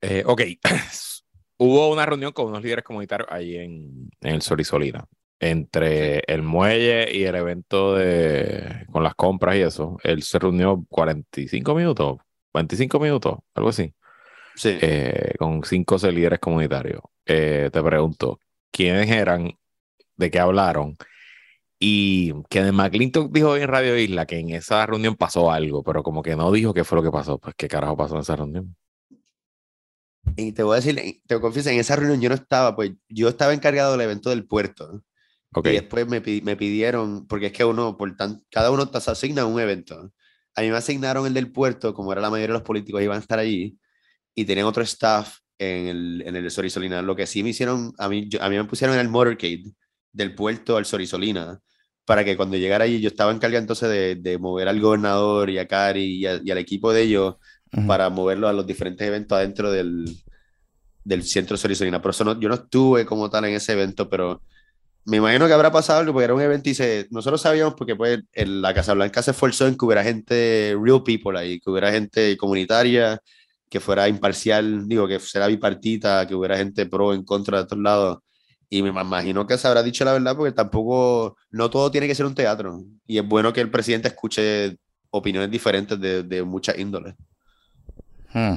eh, ok. <clears throat> Hubo una reunión con unos líderes comunitarios ahí en, en el Sorisolina entre el muelle y el evento de con las compras y eso, él se reunió 45 minutos, 25 minutos, algo así. Sí. Eh, con cinco líderes comunitarios. Eh, te pregunto, ¿quiénes eran? ¿De qué hablaron? Y Kenneth McClintock dijo en Radio Isla que en esa reunión pasó algo, pero como que no dijo qué fue lo que pasó. Pues qué carajo pasó en esa reunión. Y te voy a decir, te confieso, en esa reunión yo no estaba, pues yo estaba encargado del evento del puerto. Y después me, me, pidieron, porque es que uno, por tan, cada uno te asigna un evento. A mí me asignaron el del puerto, como era la mayoría de los políticos iban a estar allí, y tenían otro staff en el, en el Sorisolina. Lo que sí me hicieron, a mí, a mí me pusieron en el motorcade del puerto al Sorisolina, para que cuando llegara allí, yo estaba encargado entonces de, de mover al gobernador y a Cari y, al equipo de ellos para moverlo a los diferentes eventos adentro del, del centro Sorisolina. Por eso no, yo no estuve como tal en ese evento, pero me imagino que habrá pasado algo porque era un evento y se, nosotros sabíamos porque pues en la Casa Blanca se esforzó en que hubiera gente real people ahí, que hubiera gente comunitaria, que fuera imparcial, digo, que fuera bipartita, que hubiera gente pro en contra de todos lados. Y me imagino que se habrá dicho la verdad porque tampoco, no todo tiene que ser un teatro. Y es bueno que el presidente escuche opiniones diferentes de, de muchas índoles. Hmm.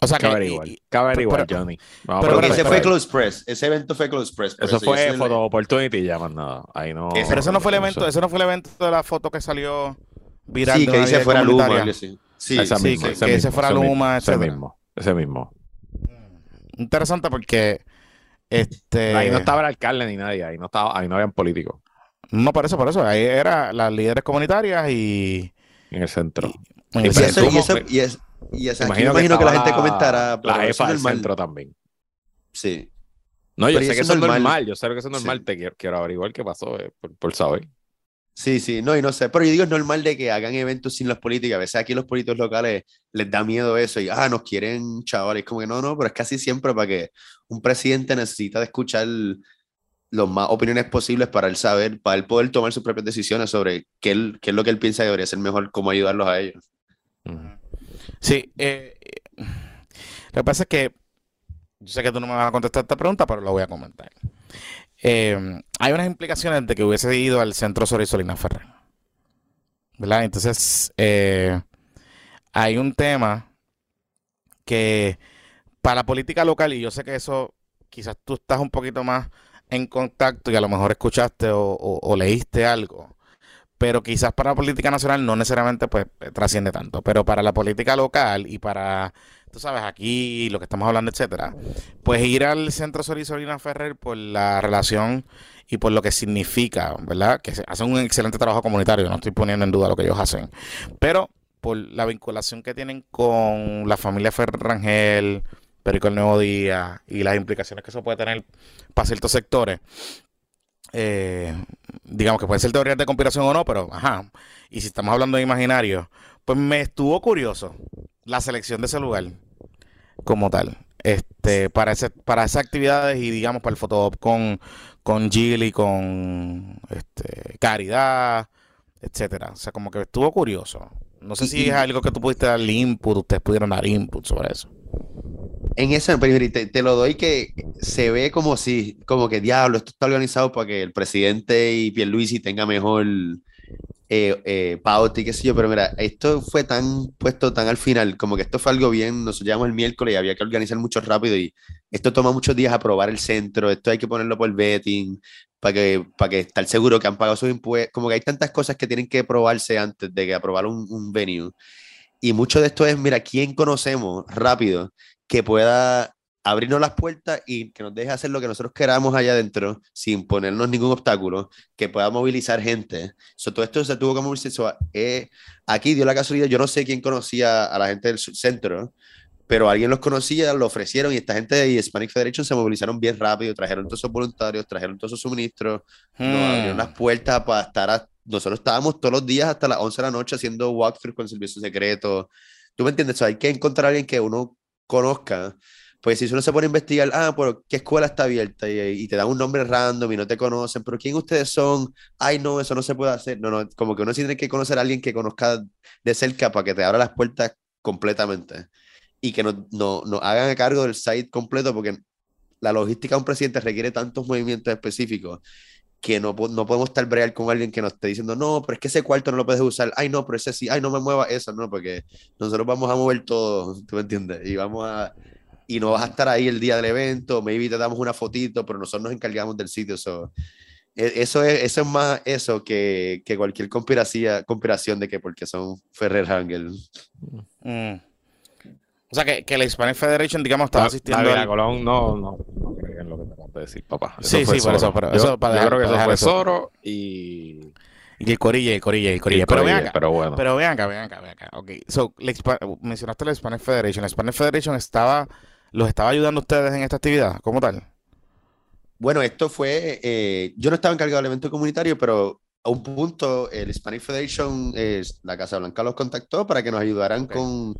O sea, cabe igual. Cabe igual, Johnny. pero, ese fue Close Press. Ese evento fue Close Press. Eso, fue Photo Opportunity ya más nada. Ahí no. Pero eso no fue el evento, eso no fue el evento de la foto que salió viral. Sí, que dice fuera Luma. Sí, sí, sí que, ese, fuera Luma. Ese mismo. Ese mismo. Interesante porque este. Ahí no estaba el alcalde ni nadie. Ahí no estaba, ahí no habían políticos. No, por eso, por eso. Ahí eran las líderes comunitarias y. En el centro. Y, eso, y, es, y imagino, imagino que, la gente comentará. la jefa del centro también. Sí. No, yo sé que eso es normal. Yo sé que eso es normal. Te quiero, quiero, averiguar qué pasó eh, por, saber. Sí, sí, no, y no sé, pero yo digo, es normal de que hagan eventos sin los políticos, a veces aquí los políticos locales les da miedo eso y, ah, nos quieren chavales, como que no, no, pero es casi siempre para que un presidente necesita escuchar las más opiniones posibles para él saber, para él poder tomar sus propias decisiones sobre qué, es lo que él piensa que debería ser mejor, cómo ayudarlos a ellos. Sí, eh, lo que pasa es que yo sé que tú no me vas a contestar esta pregunta, pero lo voy a comentar. Eh, hay unas implicaciones de que hubiese ido al centro Sorisolina Ferrer. ¿Verdad? Entonces, eh, hay un tema que para la política local, y yo sé que eso quizás tú estás un poquito más en contacto y a lo mejor escuchaste o leíste algo pero quizás para la política nacional no necesariamente pues trasciende tanto, pero para la política local y para, tú sabes, aquí lo que estamos hablando, etcétera, pues ir al Centro Sorisolina Ferrer por la relación y por lo que significa, ¿verdad? Que hacen un excelente trabajo comunitario, no estoy poniendo en duda lo que ellos hacen, pero por la vinculación que tienen con la familia Ferrangel, Perico el Nuevo Día y las implicaciones que eso puede tener para ciertos sectores, eh, digamos que puede ser teoría de conspiración o no, pero ajá. Y si estamos hablando de imaginario, pues me estuvo curioso la selección de ese lugar como tal. Este, para ese, para esas actividades y digamos para el fotop con, con con este, Caridad, etcétera. O sea, como que estuvo curioso. No sé si es algo que tú pudiste dar input, ustedes pudieron dar input sobre eso en eso, te, te, lo doy que se ve como si, como que diablo, esto está organizado para que el presidente y Pierluisi tenga mejor eh, eh, pauta y qué sé yo, pero mira, esto fue tan puesto tan al final, como que esto fue algo bien, nos llevamos el miércoles y había que organizar mucho rápido y esto toma muchos días aprobar el centro, esto hay que ponerlo por betting, para que, para que estar seguro que han pagado sus impuestos, como que hay tantas cosas que tienen que probarse antes de que aprobar un, un venue. Y mucho de esto es, mira, ¿quién conocemos rápido que pueda abrirnos las puertas y que nos deje hacer lo que nosotros queramos allá adentro sin ponernos ningún obstáculo, que pueda movilizar gente. todo esto se tuvo que movilizar. eh, aquí dio la casualidad, yo no sé quién conocía a la gente del centro, pero alguien los conocía, lo ofrecieron y esta gente de Hispanic Federation se movilizaron bien rápido, trajeron todos esos voluntarios, trajeron todos esos suministros, nos Hmm. abrieron las puertas para estar, a- nosotros estábamos todos los días hasta las 11 de la noche haciendo walkthrough con servicio secreto. ¿Tú me entiendes? O sea, hay que encontrar a alguien que uno conozca. Pues si uno se pone a investigar, ah, pero ¿qué escuela está abierta? Y, y te dan un nombre random y no te conocen, pero ¿quién ustedes son? Ay, no, eso no se puede hacer. No, no, como que uno sí tiene que conocer a alguien que conozca de cerca para que te abra las puertas completamente y que nos no, no hagan a cargo del site completo, porque la logística de un presidente requiere tantos movimientos específicos que no, no podemos estar bregar con alguien que nos esté diciendo, no, pero es que ese cuarto no lo puedes usar, ay, no, pero ese sí, ay, no me mueva eso, no, porque nosotros vamos a mover todo, ¿tú me entiendes? Y vamos a, y no vas a estar ahí el día del evento, maybe te damos una fotito, pero nosotros nos encargamos del sitio, so, e- eso es, eso es más eso que, que cualquier conspiración, conspiración de que porque son Ferrer Hangel. Mm. O sea, que, que la Hispanic Federation, digamos, estaba asistiendo. David al- Colón no, no, no creo en lo que te acabo de decir, papá. Sí, fue sí, por eso, pero yo, eso para yo dejar- creo que para eso dejar fue eso. Soro y, Y el Corilla, el Corilla, el Corilla. y Pero ven Corilla, acá. pero bueno. Pero ven acá, ven acá, ven acá. Ok, so, la mencionaste la Hispanic Federation. La Hispanic Federation estaba, los estaba ayudando a ustedes en esta actividad, ¿cómo tal? Bueno, esto fue, eh, yo no estaba encargado del evento comunitario, pero a un punto el Hispanic Federation, eh, la Casa Blanca los contactó para que nos ayudaran con,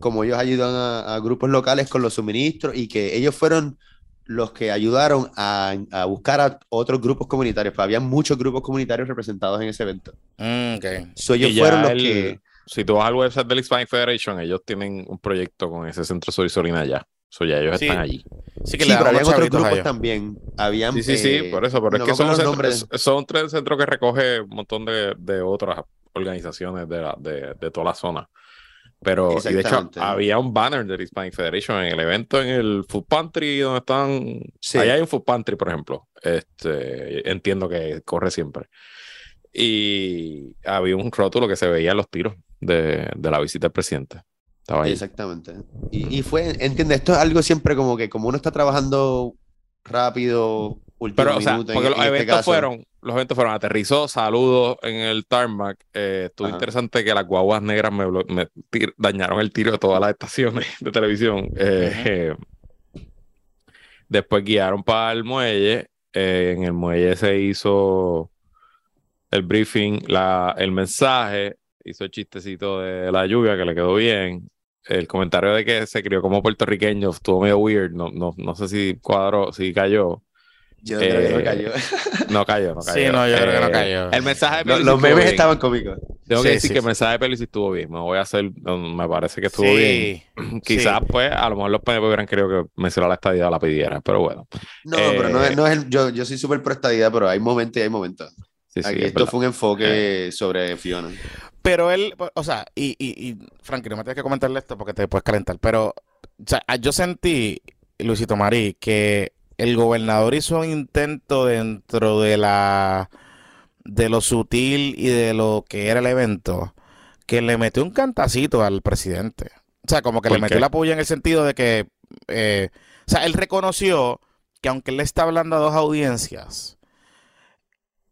como ellos ayudan a, a grupos locales con los suministros y que ellos fueron los que ayudaron a, a buscar a otros grupos comunitarios, pues había muchos grupos comunitarios representados en ese evento. Mm, ok. So, ellos Y ya fueron los el- que... Si tú vas al website del Hispanic Federation, ellos tienen un proyecto con ese centro Soy Solina allá. So, ya ellos Sí. están allí. Sí, que Sí, le pero daban había unos otros grupos también. Habían, Sí, sí, sí, eh, por eso. Pero no es que me son, tres centros que recoge un montón de, de otras organizaciones de, la- de, de toda la zona. Pero, y de hecho, había un banner del Hispanic Federation en el evento en el Food Pantry, donde están. Sí. Allá hay un Food Pantry, por ejemplo. Este, entiendo que corre siempre. Y había un rótulo que se veía en los tiros de, de la visita del presidente. Estaba ahí. Exactamente. Y, y fue, entiende, esto es algo siempre como que como uno está trabajando rápido, último Pero, o sea, minuto, en- porque en los este eventos caso. fueron, los eventos fueron, aterrizó, saludos en el tarmac. eh, estuvo Ajá. interesante que las guaguas negras me, blo- me tir- dañaron el tiro de todas las estaciones de televisión. Eh, <laughs> después guiaron para el muelle. eh, en el muelle se hizo el briefing, la, el mensaje, hizo el chistecito de la lluvia que le quedó bien. El comentario de que se crió como puertorriqueño estuvo medio weird. No, no, no sé si cuadró, si cayó. Yo creo que no eh, cayó. No cayó, no cayó. Sí, no, yo creo que no Eh, cayó. El mensaje de Los, memes bien. estaban cómicos. Tengo Sí, que decir sí, que el mensaje de Pelici estuvo bien. Me voy a hacer, me parece que estuvo bien. Quizás, sí. pues, a lo mejor los PNP hubieran querido que mencionara la estadía la pidiera, pero bueno. No, pero no Eh, es, no es el, yo, yo soy súper pro estadidad, pero hay momentos y hay momentos. Sí, sí, Aquí es esto verdad. fue un enfoque sobre Fiona. Pero él, o sea, y, y, y Frankie, no me tienes que comentarle esto porque te puedes calentar, pero o sea, yo sentí, Luisito Marí, que el gobernador hizo un intento dentro de la de lo sutil y de lo que era el evento, que le metió un cantacito al presidente. O sea, como que le ¿Por metió la puya en el sentido de que, eh, o sea, él reconoció que aunque él le está hablando a dos audiencias,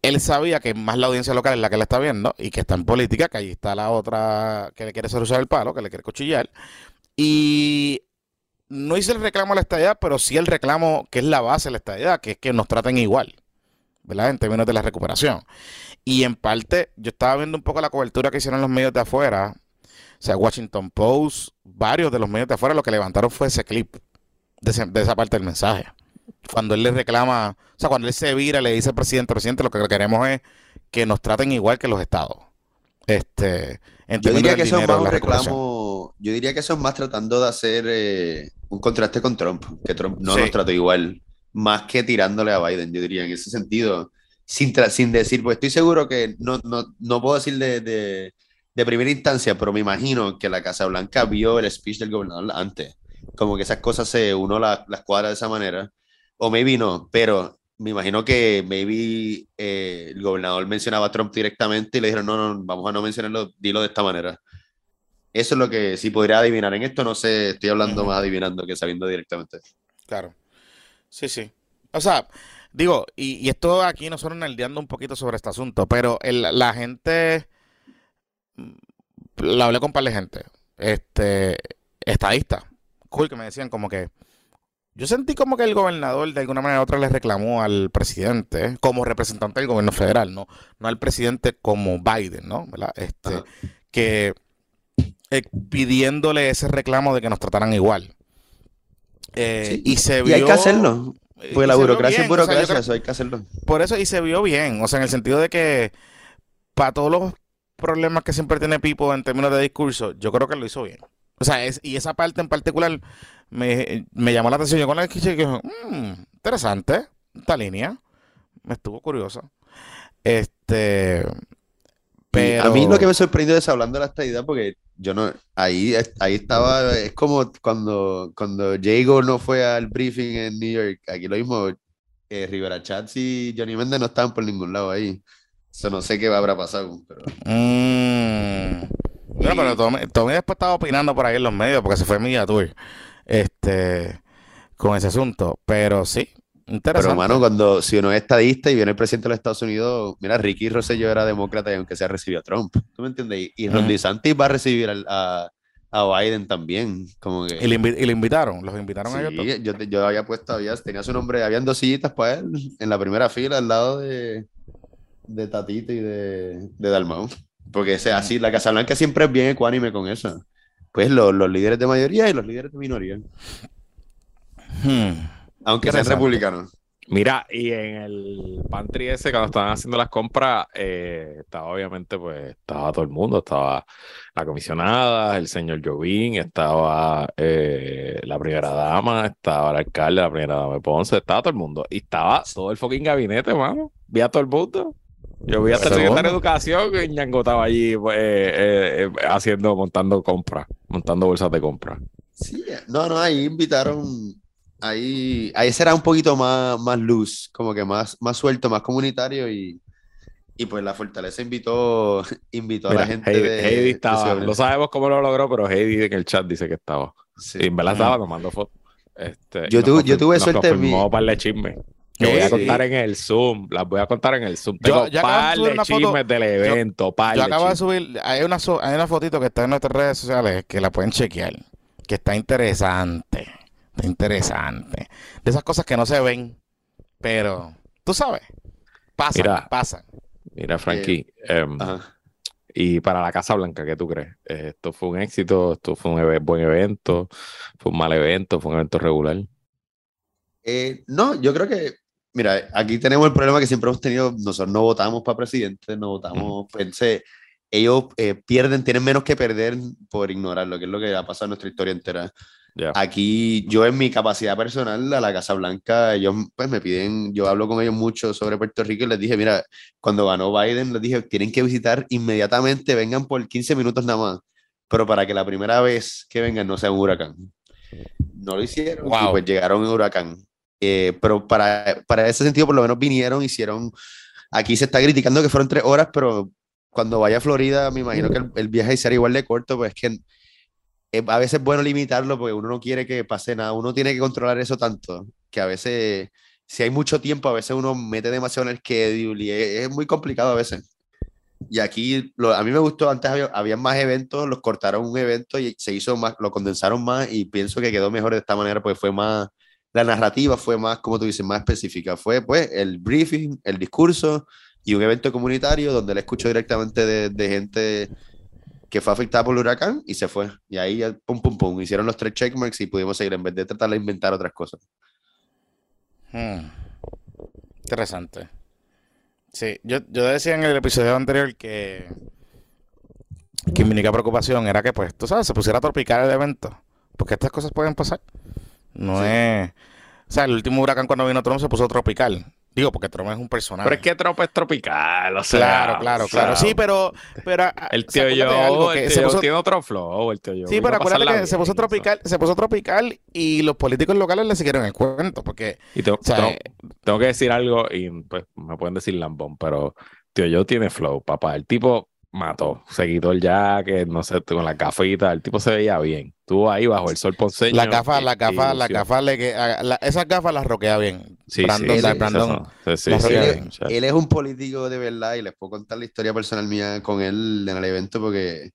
él sabía que más la audiencia local es la que le está viendo y que está en política, que ahí está la otra que le quiere usar el palo, que le quiere cuchillar. Y no hice el reclamo a la estadidad, pero sí el reclamo que es la base de la estadidad, que es que nos traten igual, ¿verdad? En términos de la recuperación. Y en parte, yo estaba viendo un poco la cobertura que hicieron los medios de afuera, o sea, Washington Post, varios de los medios de afuera, lo que levantaron fue ese clip de, esa parte del mensaje. Cuando él le reclama, sea, cuando él se vira, le dice al presidente, presidente, lo que queremos es que nos traten igual que los estados. Este, Yo diría que eso es más un la reclamo, yo diría que eso es más tratando de hacer eh, un contraste con Trump, que Trump no Sí. nos trató igual, más que tirándole a Biden, yo diría en ese sentido. sin, sin decir, pues estoy seguro que no, no, no puedo decir de, de, de, primera instancia, pero me imagino que la Casa Blanca vio el speech del gobernador antes. Como que esas cosas se uno las, las cuadra de esa manera. O maybe no, pero me imagino que maybe eh, el gobernador mencionaba a Trump directamente y le dijeron, no, no, vamos a no mencionarlo, dilo de esta manera. Eso es lo que sí podría adivinar. En esto no sé, estoy hablando más adivinando que sabiendo directamente. Claro. Sí, sí. O sea, digo, y, esto aquí nosotros nerdeando un poquito sobre este asunto, pero la gente, mm, la hablé con un par de gente, este, estadista, cool, que me decían como que, yo sentí como que el gobernador de alguna manera u otra le reclamó al presidente como representante del gobierno federal, no, no al presidente como Biden, ¿no? ¿Verdad? Este, que eh, pidiéndole ese reclamo de que nos trataran igual. Eh, y se vio. Y hay que hacerlo. Porque la burocracia es burocracia, eso hay que hacerlo. Por eso, y se vio bien. O sea, en el sentido de que para todos los problemas que siempre tiene Pipo en términos de discurso, yo creo que lo hizo bien. O sea, es, y esa parte en particular me, llamó la atención. Yo con la que dije, mmm, interesante, esta línea. Me estuvo curioso. Este. Pero... A mí lo que me sorprendió es hablando de la estadidad, porque yo no, ahí, ahí estaba, es como cuando, cuando Jago no fue al briefing en New York, aquí lo mismo, eh, Rivera Chats y Johnny Méndez no estaban por ningún lado ahí. Eso no sé qué habrá pasado. Pero... Mm. pero Tommy, después estaba opinando por ahí en los medios porque se fue Media Tour este, con ese asunto. Pero sí, interesante. Pero, hermano, cuando si uno es estadista y viene el presidente de los Estados Unidos, mira, Ricky Rosselló era demócrata y aunque sea recibió a Trump. ¿Tú me entiendes? Y, Ron DeSantis va a recibir a, a, Biden también. Como que... ¿Y, le invitaron? ¿Los invitaron a ellos? Yo, yo había puesto, había, tenía su nombre, habían dos sillitas para él en la primera fila al lado de, de Tatita y de, de Dalmau. Porque sea, así, la Casa Blanca siempre es bien ecuánime con eso pues los, líderes de mayoría y los líderes de minoría. Hmm. Aunque sean republicanos. Mira, y en el pantry ese, cuando estaban haciendo las compras, eh, estaba obviamente, pues, estaba todo el mundo, estaba la comisionada, el señor Jovín, estaba eh, la primera dama, estaba el alcalde, la primera dama de Ponce, estaba todo el mundo. Y estaba todo el fucking gabinete, mano. Vi a todo el mundo. Yo vi hasta el secretario de Educación y Ñango estaba allí pues, eh, eh, haciendo, montando compras, montando bolsas de compra. Sí, no, no, ahí invitaron, ahí, ahí será un poquito más, más luz, como que más, más suelto, más comunitario y, y pues la Fortaleza invitó, <laughs> invitó a la gente Heidi, estaba, no sabemos cómo lo logró, pero Heidi en el chat dice que estaba. Sí. Y en verdad estaba tomando fotos. Este, yo, tuve, yo tuve suerte. Nos para el chisme. Que voy a contar en el Zoom, las voy a contar en el Zoom. Tengo yo, par de chismes del evento, yo, yo acabo de subir, hay una, hay una fotito que está en nuestras redes sociales que la pueden chequear, que está interesante, está interesante. De esas cosas que no se ven, pero tú sabes, pasan, mira, pasan. Mira, Frankie, em, y para la Casa Blanca, ¿qué tú crees? ¿Esto fue un éxito? ¿Esto fue un buen evento? ¿Fue un mal evento? ¿Fue un evento regular? Eh, no, yo creo que Mira, aquí tenemos el problema que siempre hemos tenido, nosotros no votamos para presidente, no votamos, pensé, ellos eh, pierden, tienen menos que perder por ignorar lo que es lo que ha pasado en nuestra historia entera. Aquí yo en mi capacidad personal a la Casa Blanca, ellos pues me piden, yo hablo con ellos mucho sobre Puerto Rico y les dije, mira, cuando ganó Biden, les dije, tienen que visitar inmediatamente, vengan por 15 minutos nada más, pero para que la primera vez que vengan no sea un huracán. No lo hicieron y pues llegaron un huracán. Eh, pero para, para ese sentido, por lo menos vinieron, hicieron. Aquí se está criticando que fueron tres horas, pero cuando vaya a Florida, me imagino que el, viaje será igual de corto, pues es que eh, a veces es bueno limitarlo porque uno no quiere que pase nada, uno tiene que controlar eso tanto, que a veces, si hay mucho tiempo, a veces uno mete demasiado en el schedule y es, muy complicado a veces. Y aquí, a mí me gustó, antes había, más eventos, los cortaron un evento y se hizo más, lo condensaron más y pienso que quedó mejor de esta manera porque fue más, la narrativa fue más, como tú dices, más específica. Fue pues el briefing, el discurso y un evento comunitario donde le escucho directamente de, gente que fue afectada por el huracán y se fue. Y ahí, pum, pum, pum, hicieron los tres checkmarks y pudimos seguir en vez de tratar de inventar otras cosas. Hmm. Interesante. Sí, yo, yo decía en el episodio anterior que, que mi única preocupación era que, pues, tú sabes, se pusiera a tropicar el evento. Porque estas cosas pueden pasar. No es. O sea, el último huracán cuando vino Trump se puso tropical. Digo, porque Trump es un personaje. Pero es que Trump es tropical, o sea. Claro, claro, o sea, claro. Sí, pero. pero ah, El tío yo, se puso- tiene otro flow, el tío yo. Sí, pero acuérdate que se puso tropical, se puso tropical y los políticos locales le siguieron el cuento, porque, Y tengo, o sea, tengo- eh, tengo que decir algo y pues me pueden decir lambón, pero tío yo tiene flow, papá. El tipo mató, se quitó el jacket, no sé, con la gafita, el tipo se veía bien. Estuvo ahí bajo el sol ponceño. las y gafas, las lució. gafas, le que, a- la- esas gafas las roquea bien. Sí, Brandon, sí, la- sí, Brandon, sí, sí. Él es un político de verdad y les puedo contar la historia personal mía con él en el evento porque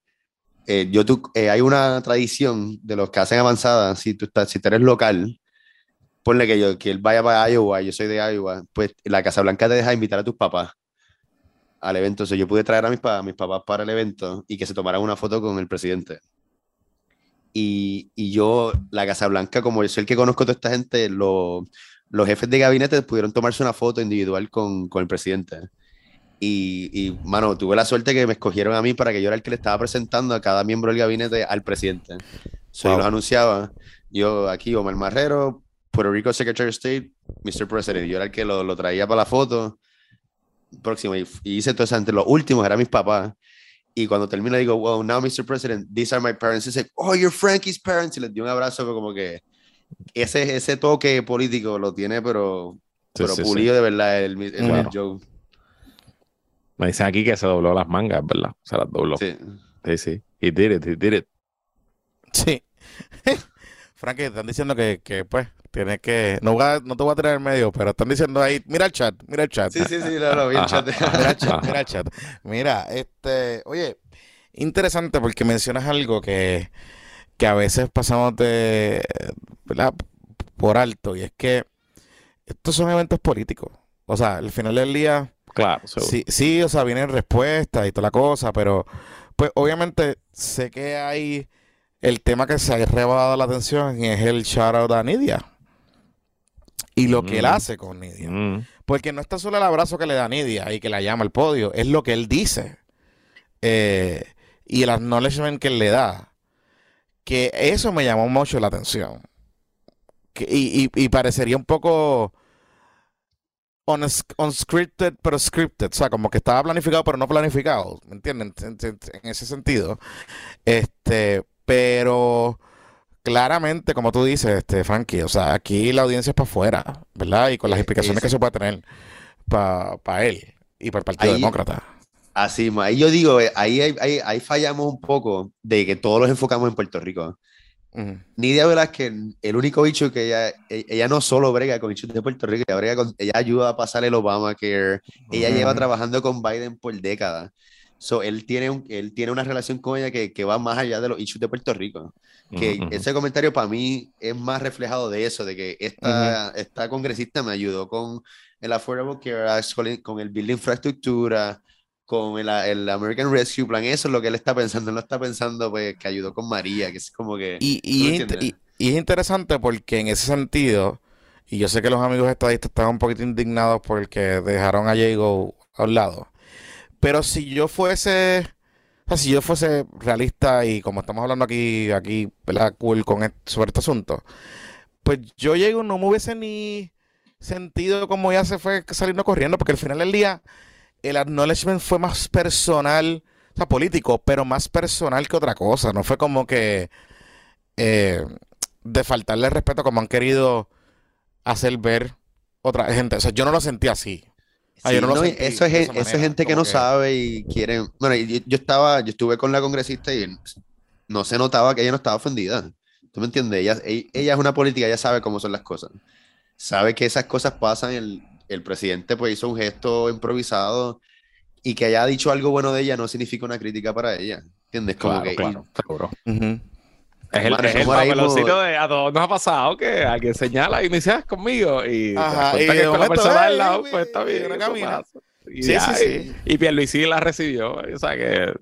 eh, yo tú, eh, hay una tradición de los que hacen avanzada, si tú, estás, si tú eres local, ponle que, yo, que él vaya para Iowa, yo soy de Iowa, pues la Casa Blanca te deja invitar a tus papás al evento. Entonces yo pude traer a mis, a mis papás para el evento y que se tomaran una foto con el presidente. Y, y yo, la Casa Blanca, como yo soy el que conozco a toda esta gente, lo- los jefes de gabinete pudieron tomarse una foto individual con, con el presidente. Y, y, mano, tuve la suerte que me escogieron a mí para que yo era el que le estaba presentando a cada miembro del gabinete al presidente. So, yo los anunciaba. Yo aquí, Omar Marrero, Puerto Rico Secretary of State, Mr. President. Yo era el que lo, lo traía para la foto. Próximo. Y, y hice todo eso. Entre los últimos eran mis papás. Y cuando termino digo, wow, now Mr. President, these are my parents. Y dice, oh, you're Frankie's parents. Y les di un abrazo, pero como que ese, ese toque político lo tiene, pero, Sí, pero sí, sí. pulido de verdad el, el, el Wow. Joe. Me dicen aquí que se dobló las mangas, ¿verdad? Se las dobló. Sí, Sí. sí. He did it, he did it. Sí. <laughs> Frankie, están diciendo que, que pues, tienes que. No, voy a- no te voy a tener en medio, pero están diciendo ahí. Mira el chat, mira el chat. Sí, sí, sí, no, no, bien Ajá, chat. <laughs> Mira el chat, mira el <laughs> chat. Mira, este, oye, interesante porque mencionas algo que, que a veces pasamos de, ¿verdad? por alto y es que estos son eventos políticos. O sea, al final del día, Claro, seguro. sí, sí, o sea, vienen respuestas y toda la cosa, pero pues obviamente sé que hay el tema que se ha rebajado la atención es el shout out a Nidia. Y lo que él Mm. hace con Nidia. Mm. Porque no está solo el abrazo que le da a Nidia y que la llama al podio, es lo que él dice. Eh, y el acknowledgement que él le da. Que eso me llamó mucho la atención. Que- y, y- y parecería un poco uns- unscripted, pero scripted. O sea, como que estaba planificado, pero no planificado. ¿Me entienden? En, en- en ese sentido. Este, pero claramente, como tú dices, este, Frankie, o sea, aquí la audiencia es para afuera, ¿verdad? Y con las explicaciones que se puede tener para él y para el Partido Ahí- Demócrata. Así, ahí yo digo, eh, ahí, ahí, ahí- fallamos un poco de que todos los enfocamos en Puerto Rico. Ujú. Nidia Velázquez, el único bicho que ella, e- ella no solo brega con bichos de Puerto Rico, ella, brega con- ella ayuda a pasar el Obamacare, ella lleva Ujú. trabajando con Biden por décadas. So, él, tiene un- él tiene una relación con ella que, que va más allá de los issues de Puerto Rico. Que ese comentario para mí es más reflejado de eso, de que esta, esta congresista me ayudó con el Affordable Care Act, con el, Bill de Infraestructura, con el, el American Rescue Plan. Eso es lo que él está pensando. Él no está pensando pues, que ayudó con María, que es como que... Y, ¿Tú y, me es int- entiendes? y- y es interesante porque en ese sentido, y yo sé que los amigos estadistas estaban un poquito indignados porque dejaron a Jago a un lado, pero si yo fuese, o sea, si yo fuese realista y como estamos hablando aquí, aquí, ¿verdad? Cool con et- sobre este asunto, pues yo Jago no me hubiese ni sentido como ya se fue saliendo corriendo, porque al final del día el acknowledgement fue más personal, o sea, político, pero más personal que otra cosa. No fue como que eh, de faltarle respeto como han querido hacer ver otra gente. O sea, yo no lo sentí así. Ah, Sí, no no, y eso es, eso es manera, gente que no que- sabe y quieren. Bueno, y yo, yo estaba, yo estuve con la congresista y no se notaba que ella no estaba ofendida. ¿Tú me entiendes? Ella, ella, es una política, ella sabe cómo son las cosas. Sabe que esas cosas pasan. El, el presidente pues hizo un gesto improvisado y que haya dicho algo bueno de ella no significa una crítica para ella. ¿Entiendes? Como Claro, que, claro, seguro. Ujú. Es el, es el papeloncito de a todos nos ha pasado que alguien señala y me dice, "Ah, es conmigo. Y te das Ajá, cuenta y que con la persona "Ay, al lado, pues está bien. no eso camina". pasa. Y Sí, ya, sí, y- sí. Y Pierluisi la recibió. O sea que.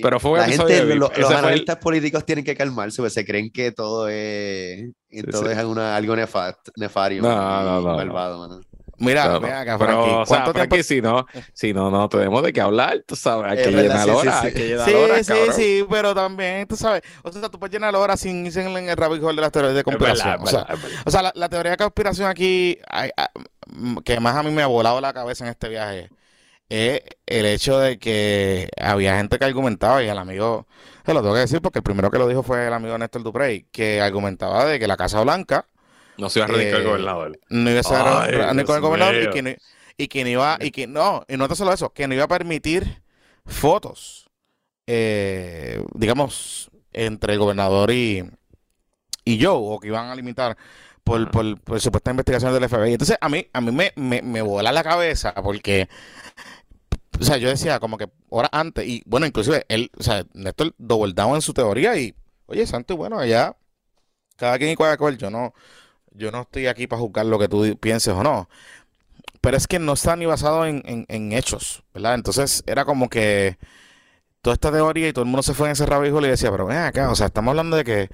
Pero fue un la gente, lo- los fue el- analistas políticos tienen que calmarse, pues se creen que todo es, todo es una, algo nefast- nefario No, y no, no, no. malvado, mano. Mira, Claro. mira acá, Pero, Frankie, o sea, ¿cuánto Frankie, si no, si no, no tenemos de qué hablar, tú sabes, hay que llenar sí, sí, horas, sí. hay que llenar Sí, horas, sí, cabrón. sí, pero también, tú sabes, o sea, tú puedes llenar horas sin, sin en el rabbit hole de las teorías de conspiración. verdad, o sea, verdad, es verdad. O sea, la, la teoría de conspiración aquí, ay, ah, mm, que más a mí me ha volado la cabeza en este viaje, es el hecho de que había gente que argumentaba, y el amigo, se lo tengo que decir porque el primero que lo dijo fue el amigo Néstor Duprey, que argumentaba de que la Casa Blanca No se iba a radicar el eh, gobernador. no iba a ser con el gobernador y que, no, y que no iba, y que no, y no tan solo eso, que no iba a permitir fotos, eh, digamos, entre el gobernador y, y yo, o que iban a limitar por, por, por supuestas investigaciones del FBI. Entonces, a mí, a mí me, me, me vuela la cabeza porque, o sea, yo decía como que horas antes, y bueno, inclusive él, o sea, Néstor double down en su teoría y, oye, santo y bueno, allá, cada quien y cada cual, yo no, yo no estoy aquí para juzgar lo que tú pienses o no. Pero es que no está ni basado en, en- en hechos, ¿verdad? Entonces era como que toda esta teoría y todo el mundo se fue en ese rabbit hole y decía, pero ven acá, o sea, estamos hablando de que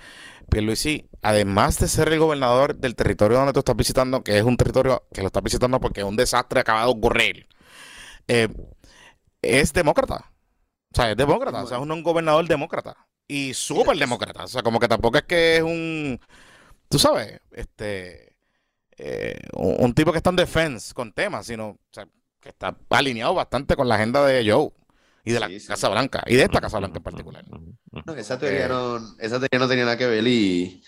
Pierluisi, además de ser el gobernador del territorio donde tú estás visitando, que es un territorio que lo estás visitando porque un desastre acaba de ocurrir, eh, es demócrata. O sea, es demócrata, o sea, es un gobernador demócrata. Y súper demócrata. O sea, como que tampoco es que es un, tú sabes, este, eh, un, un tipo que está en defense con temas, sino o sea, que está alineado bastante con la agenda de Joe y de la Sí, sí. Casa Blanca y de esta Casa Blanca en particular. No, esa, teoría que- no, esa teoría no tenía nada que ver y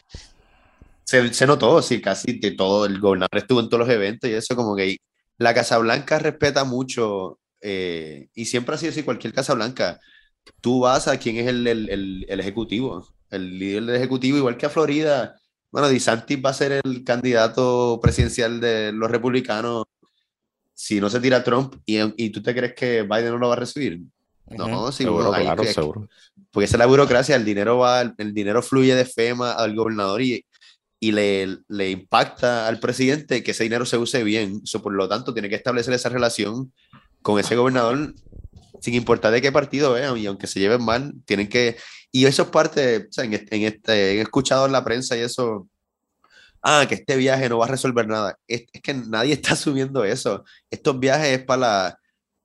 se, se notó, sí, casi de todo, el gobernador estuvo en todos los eventos y eso como que la Casa Blanca respeta mucho eh, y siempre ha sido así, cualquier Casa Blanca, tú vas a quién es el, el, el- el ejecutivo, el líder del ejecutivo, igual que a Florida, bueno, DeSantis va a ser el candidato presidencial de los republicanos si no se tira Trump y, y tú te crees que Biden no lo va a recibir. Ujú. No, sí, Seguro, hay claro, seguro. porque esa es la burocracia, el dinero va, el dinero fluye de FEMA al gobernador y, y le, le impacta al presidente que ese dinero se use bien. So, por lo tanto, tiene que establecer esa relación con ese gobernador sin importar de qué partido vean y aunque se lleven mal, tienen que... Y eso es parte, o sea, en, este, en este, he escuchado en la prensa y eso, ah, que este viaje no va a resolver nada. Es, es que nadie <laughs> está asumiendo eso. Estos viajes es para la,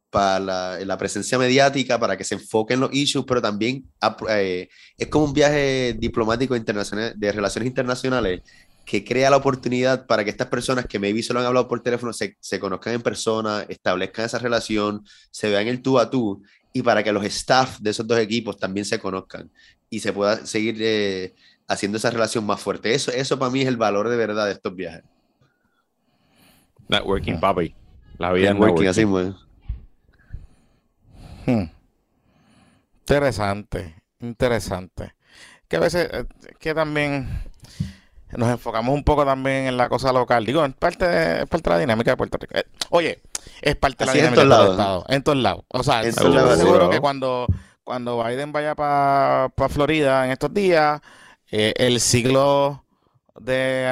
para la, la presencia mediática, para que se enfoquen los issues, pero también eh, es como un viaje diplomático internacional, de relaciones internacionales que crea la oportunidad para que estas personas que maybe solo han hablado por teléfono se, se conozcan en persona, establezcan esa relación, se vean el tú a tú y para que los staff de esos dos equipos también se conozcan y se pueda seguir eh, haciendo esa relación más fuerte. Eso, eso para mí es el valor de verdad de estos viajes. Networking, papi. La vida Networking, networking. así, pues. Hmm. Interesante, interesante. Que a veces, eh, que también nos enfocamos un poco también en la cosa local. Digo, es parte de, es parte de la dinámica de Puerto Rico. Eh, oye, es parte de la dinámica de todo. Estado, en todos lados. O sea, En yo estoy seguro que cuando, cuando Biden vaya para Florida en estos días, eh, el ciclo de,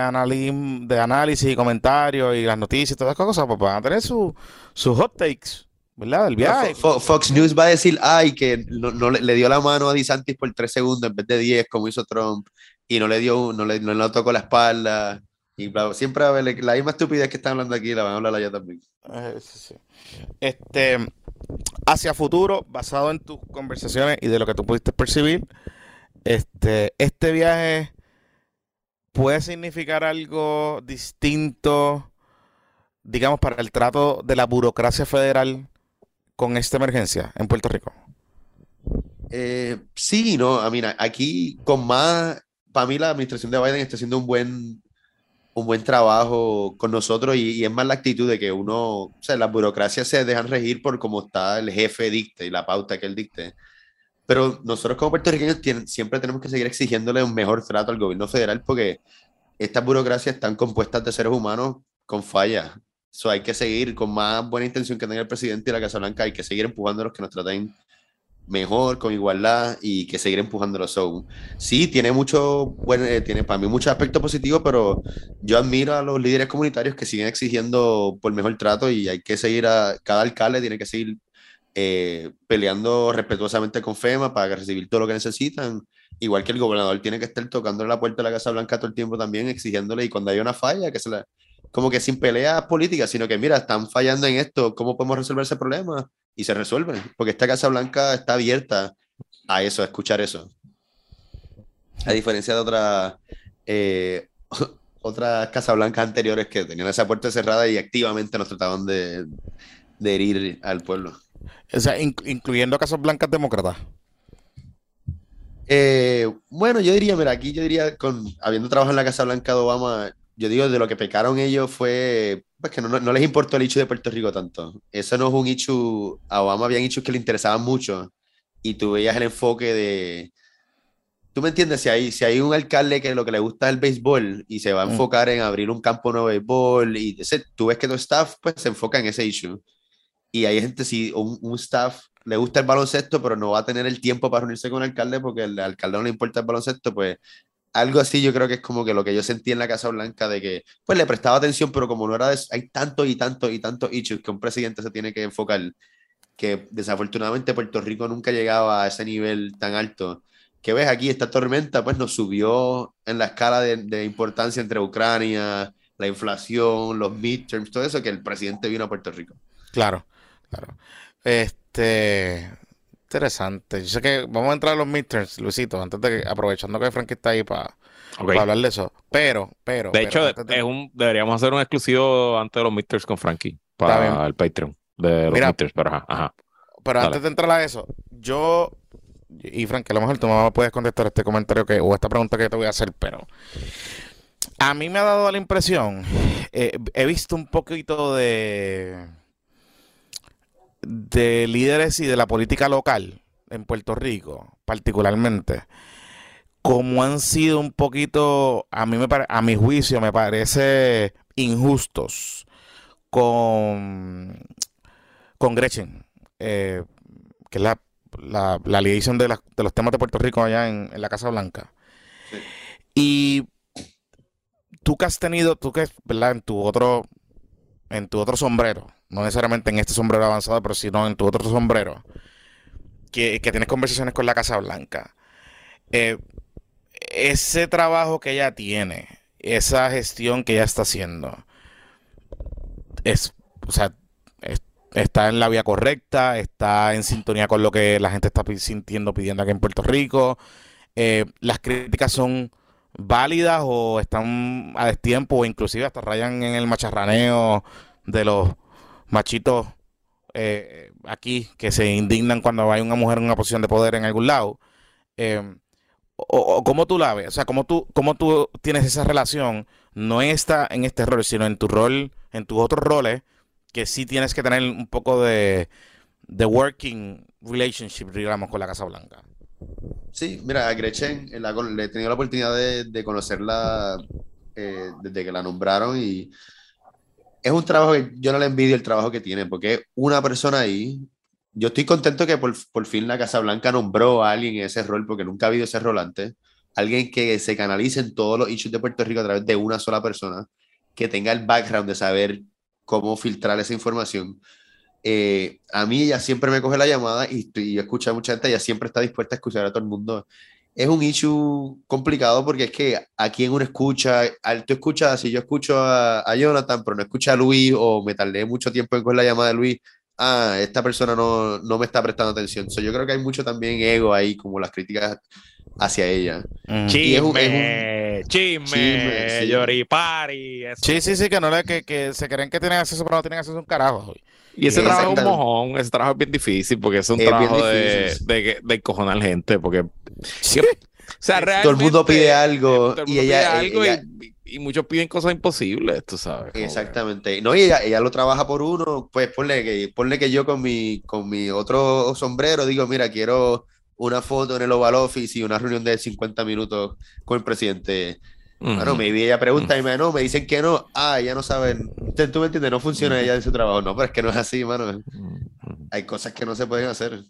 de análisis y comentarios y las noticias y todas esas cosas, pues van a tener su- sus hot takes, ¿verdad? Del viaje. Fo- Fo- Fox News va a decir, ay, que no, no le, le dio la mano a DeSantis por tres segundos en vez de 10, como hizo Trump, y no le dio, no le, no le tocó la espalda. Y bla, siempre a haber la misma estupidez que están hablando aquí, la van a hablar allá también. Eh. Este, hacia futuro, basado en tus conversaciones y de lo que tú pudiste percibir, este, este viaje puede significar algo distinto, digamos, para el trato de la burocracia federal con esta emergencia en Puerto Rico. Eh, sí, no, a mí, aquí con más, para mí la administración de Biden está haciendo un buen, un buen trabajo con nosotros y, y es más la actitud de que uno, o sea, las burocracias se dejan regir por cómo está el jefe dicte y la pauta que él dicte. Pero nosotros como puertorriqueños siempre tenemos que seguir exigiéndole un mejor trato al gobierno federal porque estas burocracias están compuestas de seres humanos con fallas. So, hay que seguir con más buena intención que tenga el presidente y la Casa Blanca, hay que seguir empujando a los que nos traten mejor, con igualdad y que seguir empujándolo. So, sí, tiene mucho, bueno, eh, tiene para mí muchos aspectos positivos, pero yo admiro a los líderes comunitarios que siguen exigiendo por mejor trato y hay que seguir a, cada alcalde tiene que seguir eh, peleando respetuosamente con FEMA para recibir todo lo que necesitan. Igual que el gobernador tiene que estar tocando la puerta de la Casa Blanca todo el tiempo también, exigiéndole y cuando hay una falla, que se la, como que sin peleas políticas, sino que mira, están fallando en esto, ¿cómo podemos resolver ese problema? Y se resuelve, porque esta Casa Blanca está abierta a eso, a escuchar eso. A diferencia de otras eh, <laughs> otras Casa Blancas anteriores que tenían esa puerta cerrada y activamente nos trataban de, de herir al pueblo. O sea, incluyendo Casas Blancas demócratas. Eh, bueno, yo diría, mira, aquí yo diría, con, habiendo trabajado en la Casa Blanca de Obama, yo digo, de lo que pecaron ellos fue, pues que no, no, les importó el hecho de Puerto Rico tanto. Eso no es un hecho, a Obama habían hecho que le interesaban mucho y tú veías el enfoque de, tú me entiendes, si hay, si hay un alcalde que lo que le gusta es el béisbol y se va a mm. enfocar en abrir un campo nuevo de béisbol y ese, tú ves que tu staff pues se enfoca en ese issue. Y hay gente, si un, un staff le gusta el baloncesto, pero no va a tener el tiempo para reunirse con el alcalde porque el alcalde no le importa el baloncesto, pues algo así yo creo que es como que lo que yo sentí en la Casa Blanca de que pues le prestaba atención, pero como no era de, hay tanto y tanto y tantos issues que un presidente se tiene que enfocar, que desafortunadamente Puerto Rico nunca llegaba a ese nivel tan alto. Que ves aquí, esta tormenta pues nos subió en la escala de, de importancia entre Ucrania, la inflación, los midterms, todo eso, que el presidente vino a Puerto Rico. Claro, claro. Este, interesante. Yo sé que vamos a entrar a los midterms, Luisito, antes de que, aprovechando que Frankie está ahí para hablar de eso. Pero, pero. De hecho, es un, deberíamos hacer un exclusivo antes de los midterms con Frankie para el Patreon de los midterms, pero ajá. Pero antes de entrar a eso, yo y Frank, a lo mejor tú me puedes contestar este comentario que, o esta pregunta que te voy a hacer, pero a mí me ha dado la impresión, eh, he visto un poquito de de líderes y de la política local en Puerto Rico, particularmente, como han sido un poquito, a mí me a mi juicio, me parece injustos con, con Gretchen, eh, que es la, la, la liaison de, de, los temas de Puerto Rico allá en, la Casa Blanca. Y tú que has tenido, tú que, ¿verdad? En tu otro, en tu otro sombrero, no necesariamente en este sombrero avanzado, pero sino en tu otro sombrero, que, tienes conversaciones con la Casa Blanca. Eh, ese trabajo que ella tiene, esa gestión que ella está haciendo, es, o sea, está en la vía correcta, está en sintonía con lo que la gente está sintiendo, pidiendo aquí en Puerto Rico. Eh, las críticas son válidas o están a destiempo o inclusive hasta rayan en el macharraneo de los machitos eh, aquí que se indignan cuando hay una mujer en una posición de poder en algún lado. Eh, o, cómo tú la ves, o sea, cómo tú, cómo tú tienes esa relación, no está en este rol, sino en tu rol, en tus otros roles, que sí tienes que tener un poco de, de working relationship, digamos, con la Casa Blanca. Sí, mira, a Gretchen la, le he tenido la oportunidad de, de conocerla eh, desde que la nombraron y es un trabajo que yo no le envidio el trabajo que tiene, porque una persona ahí, yo estoy contento que por, por, fin la Casa Blanca nombró a alguien en ese rol, porque nunca ha habido ese rol antes, alguien que se canalice en todos los issues de Puerto Rico a través de una sola persona, que tenga el background de saber cómo filtrar esa información. Eh, a mí ella siempre me coge la llamada y, y escucha a mucha gente, ella siempre está dispuesta a escuchar a todo el mundo es un issue complicado porque es que a quien uno escucha, al, tú escuchas, si yo escucho a, Jonathan, pero no escucha a Luis o me tardé mucho tiempo en coger la llamada de Luis, ah, esta persona no, no me está prestando atención. So, yo creo que hay mucho también ego ahí, como las críticas hacia ella. Mm. Chisme, chisme, lloripari. Sí, sí, sí, que, no le, que, que se creen que tienen acceso, pero no tienen acceso a un carajo. Y ese trabajo es un mojón, ese trabajo es bien difícil porque es un trabajo de, de, de, encojonar gente, porque... o sea, realmente, todo el mundo pide algo y ella, y, muchos piden cosas imposibles, tú sabes. Exactamente. No, y ella, ella lo trabaja por uno, pues ponle que, ponle que yo con mi, con mi otro sombrero digo, mira, quiero una foto en el Oval Office y una reunión de 50 minutos con el presidente bueno, me vi ella pregunta y me no, me dicen que no. Ah, ya no saben. Tú me entiendes, no funciona ella de su trabajo. No, pero es que no es así, mano. Hay cosas que no se pueden hacer.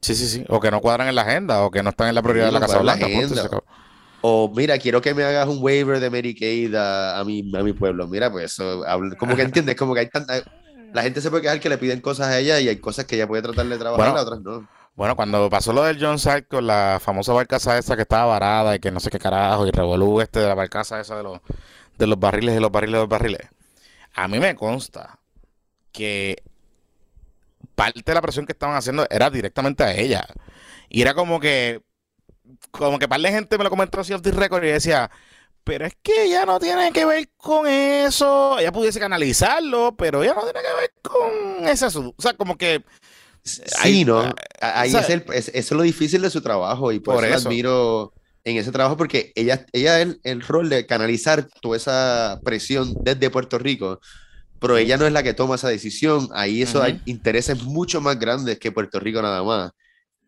Sí, sí, sí. O que no cuadran en la agenda, o que no están en la prioridad de la Casa Blanca. O mira, quiero que me hagas un waiver de Medicaid a, a, mi, a mi pueblo. Mira, pues eso, como que entiendes, como que hay tanta. La gente se puede quejar que le piden cosas a ella y hay cosas que ella puede tratar de trabajar, otras no. Bueno, cuando pasó lo del John Side con la famosa barcaza esa que estaba varada y que no sé qué carajo, y revolú este de la barcaza esa de los, de los barriles, de los barriles, de los barriles. A mí me consta que parte de la presión que estaban haciendo era directamente a ella. Y era como que, como que par de gente me lo comentó así off the record y decía, pero es que ella no tiene que ver con eso. Ella pudiese canalizarlo, pero ella no tiene que ver con ese asunto. O sea, como que. Sí, ¿no? Ahí es, el, es, eso es lo difícil de su trabajo y por, eso, admiro en ese trabajo porque ella, ella el, el rol de canalizar toda esa presión desde Puerto Rico, pero ella no es la que toma esa decisión. Ahí eso hay intereses mucho más grandes que Puerto Rico nada más,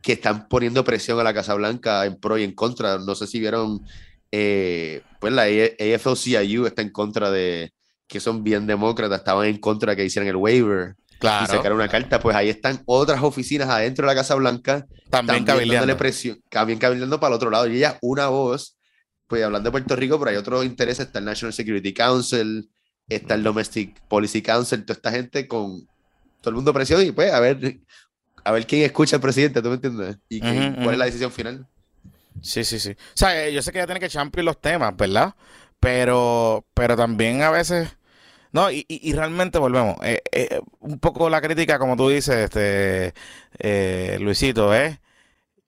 que están poniendo presión a la Casa Blanca en pro y en contra. No sé si vieron eh, pues la AFL-CIU está en contra de, que son bien demócratas, estaban en contra de que hicieran el waiver claro. y sacaron una carta, pues ahí están otras oficinas adentro de la Casa Blanca, también, también presión, también cabildeando para el otro lado, y ella una voz, pues hablando de Puerto Rico, pero hay otros intereses, está el National Security Council, está el Domestic Policy Council, toda esta gente con todo el mundo presión y pues a ver, a ver quién escucha al presidente, ¿tú me entiendes? Y cuál es la decisión final. Sí, sí, sí. O sea, eh, yo sé que ella tiene que champion los temas, ¿verdad? Pero, pero también a veces. No, y, y, realmente volvemos. Eh, eh, un poco la crítica, como tú dices, este Luisito, es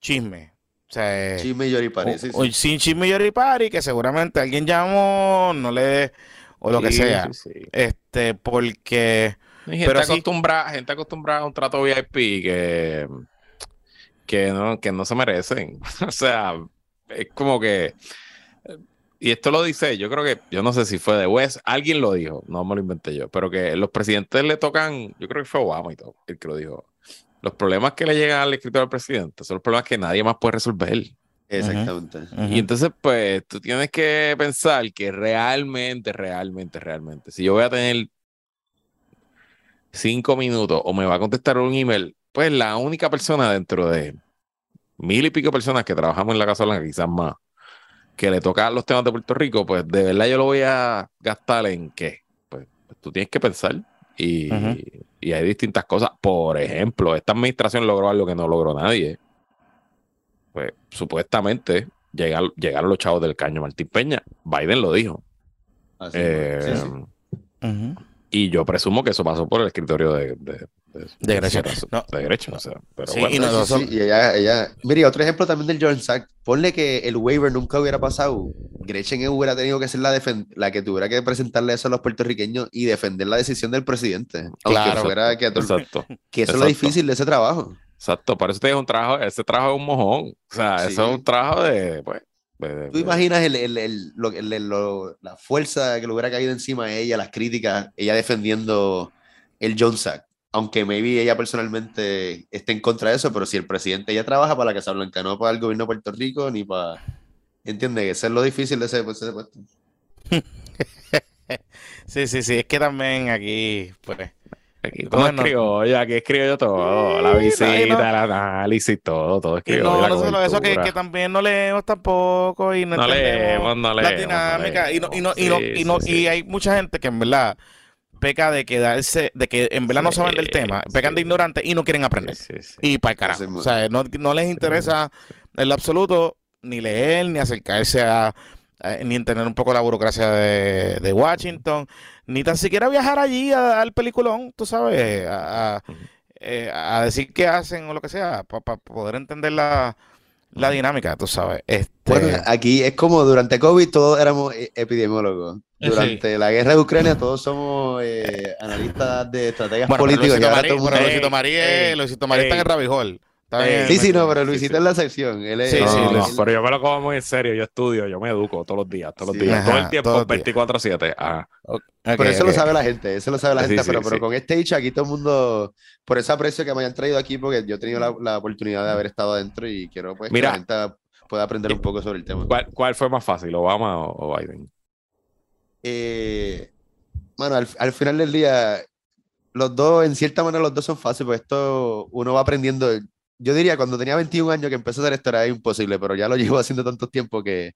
chisme. O sea, chisme y yoripari, sí, sí. Sin chisme y yoripari, que seguramente alguien llamó, no le. o lo que sea. Este, porque. gente, acostumbrada, gente acostumbrada a un trato VIP que que no, que no se merecen. <laughs> o sea, es como que. Y esto lo dice, yo creo que, yo no sé si fue de West, alguien lo dijo, no me lo inventé yo, pero que los presidentes le tocan, yo creo que fue Obama y todo, el que lo dijo. Los problemas que le llegan al escritor al presidente son los problemas que nadie más puede resolver. Exactamente. Y entonces, pues, tú tienes que pensar que realmente, realmente, realmente, si yo voy a tener cinco minutos o me va a contestar un email pues la única persona dentro de mil y pico personas que trabajamos en la Casa Blanca, quizás más, que le toca los temas de Puerto Rico, pues de verdad yo lo voy a gastar en qué. Pues, pues tú tienes que pensar y, y, hay distintas cosas. Por ejemplo, esta administración logró algo que no logró nadie. Pues supuestamente llegaron, llegaron los chavos del caño Martín Peña. Biden lo dijo. Eh, y yo presumo que eso pasó por el escritorio de, de Grecia. No. De Grecia, o sea, pero sí, Y, no, sí, y ella, ella, mire, otro ejemplo también del John Sack. Ponle que el waiver nunca hubiera pasado. Gretchen hubiera tenido que ser la, la que tuviera que presentarle eso a los puertorriqueños y defender la decisión del presidente. Claro. Fuera que, exacto, que eso es lo difícil de ese trabajo. Exacto, para eso te un trabajo, ese trabajo es un mojón. O sea, eso es un trabajo de, pues, ¿Tú imaginas el, el, el, lo, la fuerza que le hubiera caído encima a ella, las críticas, ella defendiendo el John Sack? Aunque maybe ella personalmente esté en contra de eso, pero si el presidente ya trabaja para la Casa Blanca, no para el gobierno de Puerto Rico, ni para... ¿Entiendes? Eso es lo difícil de ese, puesto. <laughs> sí, sí, sí, es que también aquí, pues... Aquí todo escribo yo, aquí escribo yo todo, la visita, el análisis, todo, todo escribo No, no solo eso, que, que, también no leemos tampoco y no, no leemos, no leemos. La dinámica, y, no, y, no, y, no, y, no, y hay mucha gente que en verdad peca de quedarse, de que en verdad no saben del tema, pecan de ignorantes y no quieren aprender. y para el carajo. O sea, no, no les interesa en lo absoluto ni leer, ni acercarse a, ni entender un poco la burocracia de, de, Washington, ni tan siquiera viajar allí al peliculón, tú sabes, a, a, eh, a decir qué hacen o lo que sea, para poder entender la, la dinámica, tú sabes. Este... Bueno, aquí es como durante COVID todos éramos e-, epidemiólogos. Durante la guerra de Ucrania todos somos eh, analistas de estrategias políticas. Luisito María, Luisito María, está en el Rabijol. Sí, sí, no, pero Luisito es la sección. Él es, sí, sí, pero yo me lo como muy en serio. Yo estudio, yo me educo todos los días, todos los días, todo el tiempo, 24-7. Ajá. por eso lo sabe la gente, eso lo sabe la gente, pero, pero con este hecho aquí todo el mundo, por ese aprecio que me hayan traído aquí, porque yo he tenido la, la oportunidad de haber estado adentro y quiero pues, Mira, que la gente pueda aprender un poco sobre el tema. ¿Cuál, cuál fue más fácil, Obama o, o Biden? Eh, bueno, al, al, final del día, los dos, en cierta manera, los dos son fáciles, porque esto uno va aprendiendo yo diría cuando tenía 21 años que empecé a hacer esto era imposible, pero ya lo <laughs> llevo haciendo tanto tiempo que,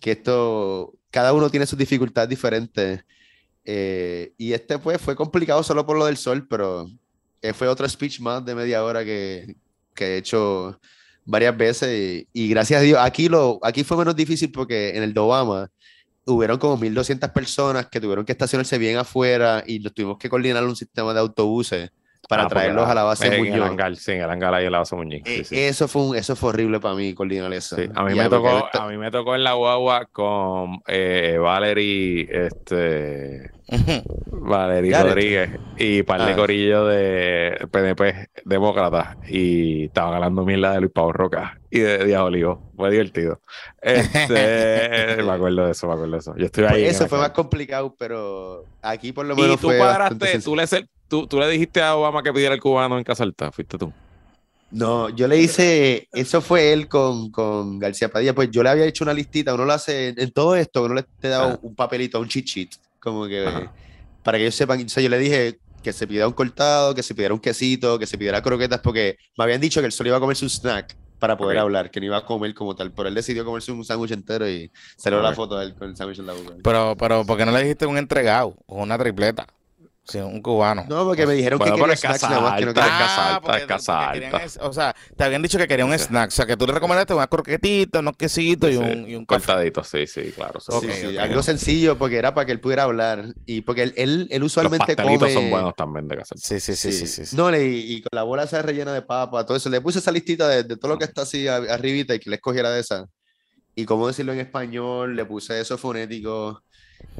que esto, cada uno tiene sus dificultades diferentes. Eh, y este pues fue complicado solo por lo del sol, pero eh, fue otro speech más de media hora que, que he hecho varias veces y, y, gracias a Dios, aquí, lo, aquí fue menos difícil porque en el de Obama hubieron como 1.200 personas que tuvieron que estacionarse bien afuera y nos tuvimos que coordinar un sistema de autobuses para Ah, traerlos a la base en el Muñoz. hangar, sí, en el hangar ahí en la base Muñiz. sí, Eh, sí. Eso, fue un- eso fue horrible para mí, coordinar eso. Sí, a mí, me tocó, a mí me tocó en la guagua con eh, Valerie, este, <laughs> Valerie. Rodríguez y par de Ah. corillo de PNP demócrata y estaban hablando mierda de Luis Pablo Roca y de Díaz Olivo. Fue divertido. Este, <laughs> me acuerdo de eso, me acuerdo de eso. Yo estuve Pues ahí. en eso fue aquel- más complicado, pero aquí por lo menos Y tú fue cuadraste, tú le, tú, tú le dijiste a Obama que pidiera el cubano en Casa Alta, fuiste tú. No, yo le hice, eso fue él con, con García Padilla, pues yo le había hecho una listita, uno lo hace en, en todo esto, uno le te da un papelito, un cheat sheet, como que Ajá. para que ellos sepan, o sea, yo le dije que se pidiera un cortado, que se pidiera un quesito, que se pidiera croquetas, porque me habían dicho que él solo iba a comer su snack para poder hablar, que no iba a comer como tal, pero él decidió comerse un sándwich entero y salió la foto de él con el sándwich en la boca. Pero, pero, ¿por qué no le dijiste un entregado o una tripleta? Sí, un cubano. No, porque me dijeron Bueno, que pero quería snacks casa que no alta, quería- es casa alta, porque- es casa alta. es- o sea, te habían dicho que querían un Sí. snack. O sea, que tú le recomendaste una croquetita, unos quesitos y Sí, un, y un cortadito, sí, sí, claro. sí, Sí, Ok, sí, ok. algo sencillo porque era para que él pudiera hablar y porque él, él, él Los usualmente pastelitos come... son buenos también de Casa Alta. Sí, sí, sí, sí, Sí. sí. sí. No, le- y, con la bola esa rellena de papa, todo eso. Le puse esa listita de, de todo lo que está así arribita y que le escogiera de esa. Y cómo decirlo en español, le puse eso fonético.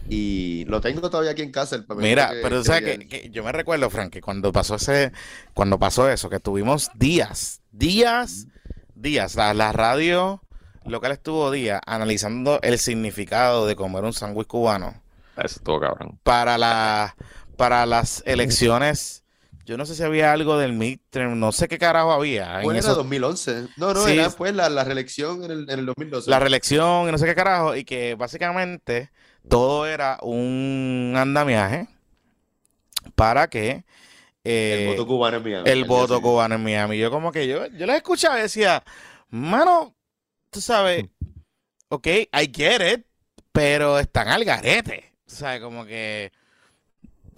Y lo tengo todavía aquí en casa. el Mira, que- pero que que, yo me recuerdo, Frank, que cuando pasó ese, cuando pasó eso, que tuvimos días, días, días, la, la radio local estuvo días analizando el significado de comer un sándwich cubano Eso estuvo cabrón. para la, para las elecciones. Yo no sé si había algo del midterm, no sé qué carajo había en ¿Cuál era esos- 2011? No, no, Sí. era pues la, la reelección en el, en el 2012. la reelección y no sé qué carajo, y que básicamente todo era un andamiaje para que el eh, voto cubano en Miami. el al día voto siguiente. cubano en Miami. Yo como que yo, yo les escuchaba y decía, mano, tú sabes, ok, I get it, pero están al garete. O sea, como que...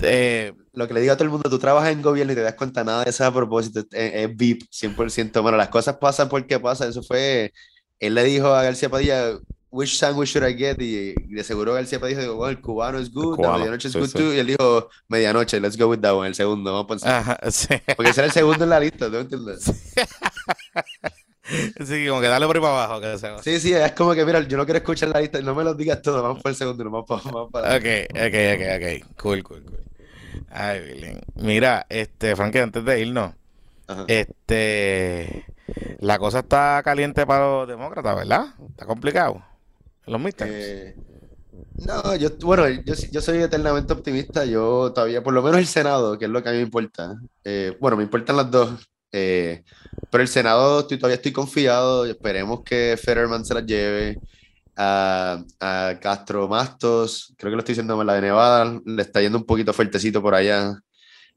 eh, Lo que le digo a todo el mundo, tú trabajas en gobierno y te das cuenta nada de eso a propósito, es, es VIP, 100%. Bueno, las cosas pasan porque pasan. Eso fue, él le dijo a García Padilla, which sandwich should I get? Y, de seguro García dijo, bueno, el cubano es good, cubano, la medianoche es sí, good sí. too. Y él dijo, medianoche, let's go with that one, el segundo, vamos por encima. ajá, sí. Porque ese era el segundo en la lista, ¿tú me entiendes? Sí, como que dale por ahí para abajo. Que se... Sí, sí, es como que, mira, yo no quiero escuchar la lista, no me lo digas todo, vamos por el segundo, no vamos para, vamos para Ok, ok, ok, ok. Cool, cool, cool. Ay, Billy. Mira, este, Frankie, antes de irnos, Ajá. este, la cosa está caliente para los demócratas, ¿verdad? Está complicado. En los midterms. Eh, no, yo, bueno, yo, yo soy eternamente optimista. Yo todavía, por lo menos el Senado, que es lo que a mí me importa. eh, bueno, me importan las dos. eh, pero el Senado estoy- todavía estoy confiado. Esperemos que Fetterman se las lleve. A, Castro Mastos, creo que lo estoy diciendo mal, la de Nevada, le está yendo un poquito fuertecito por allá.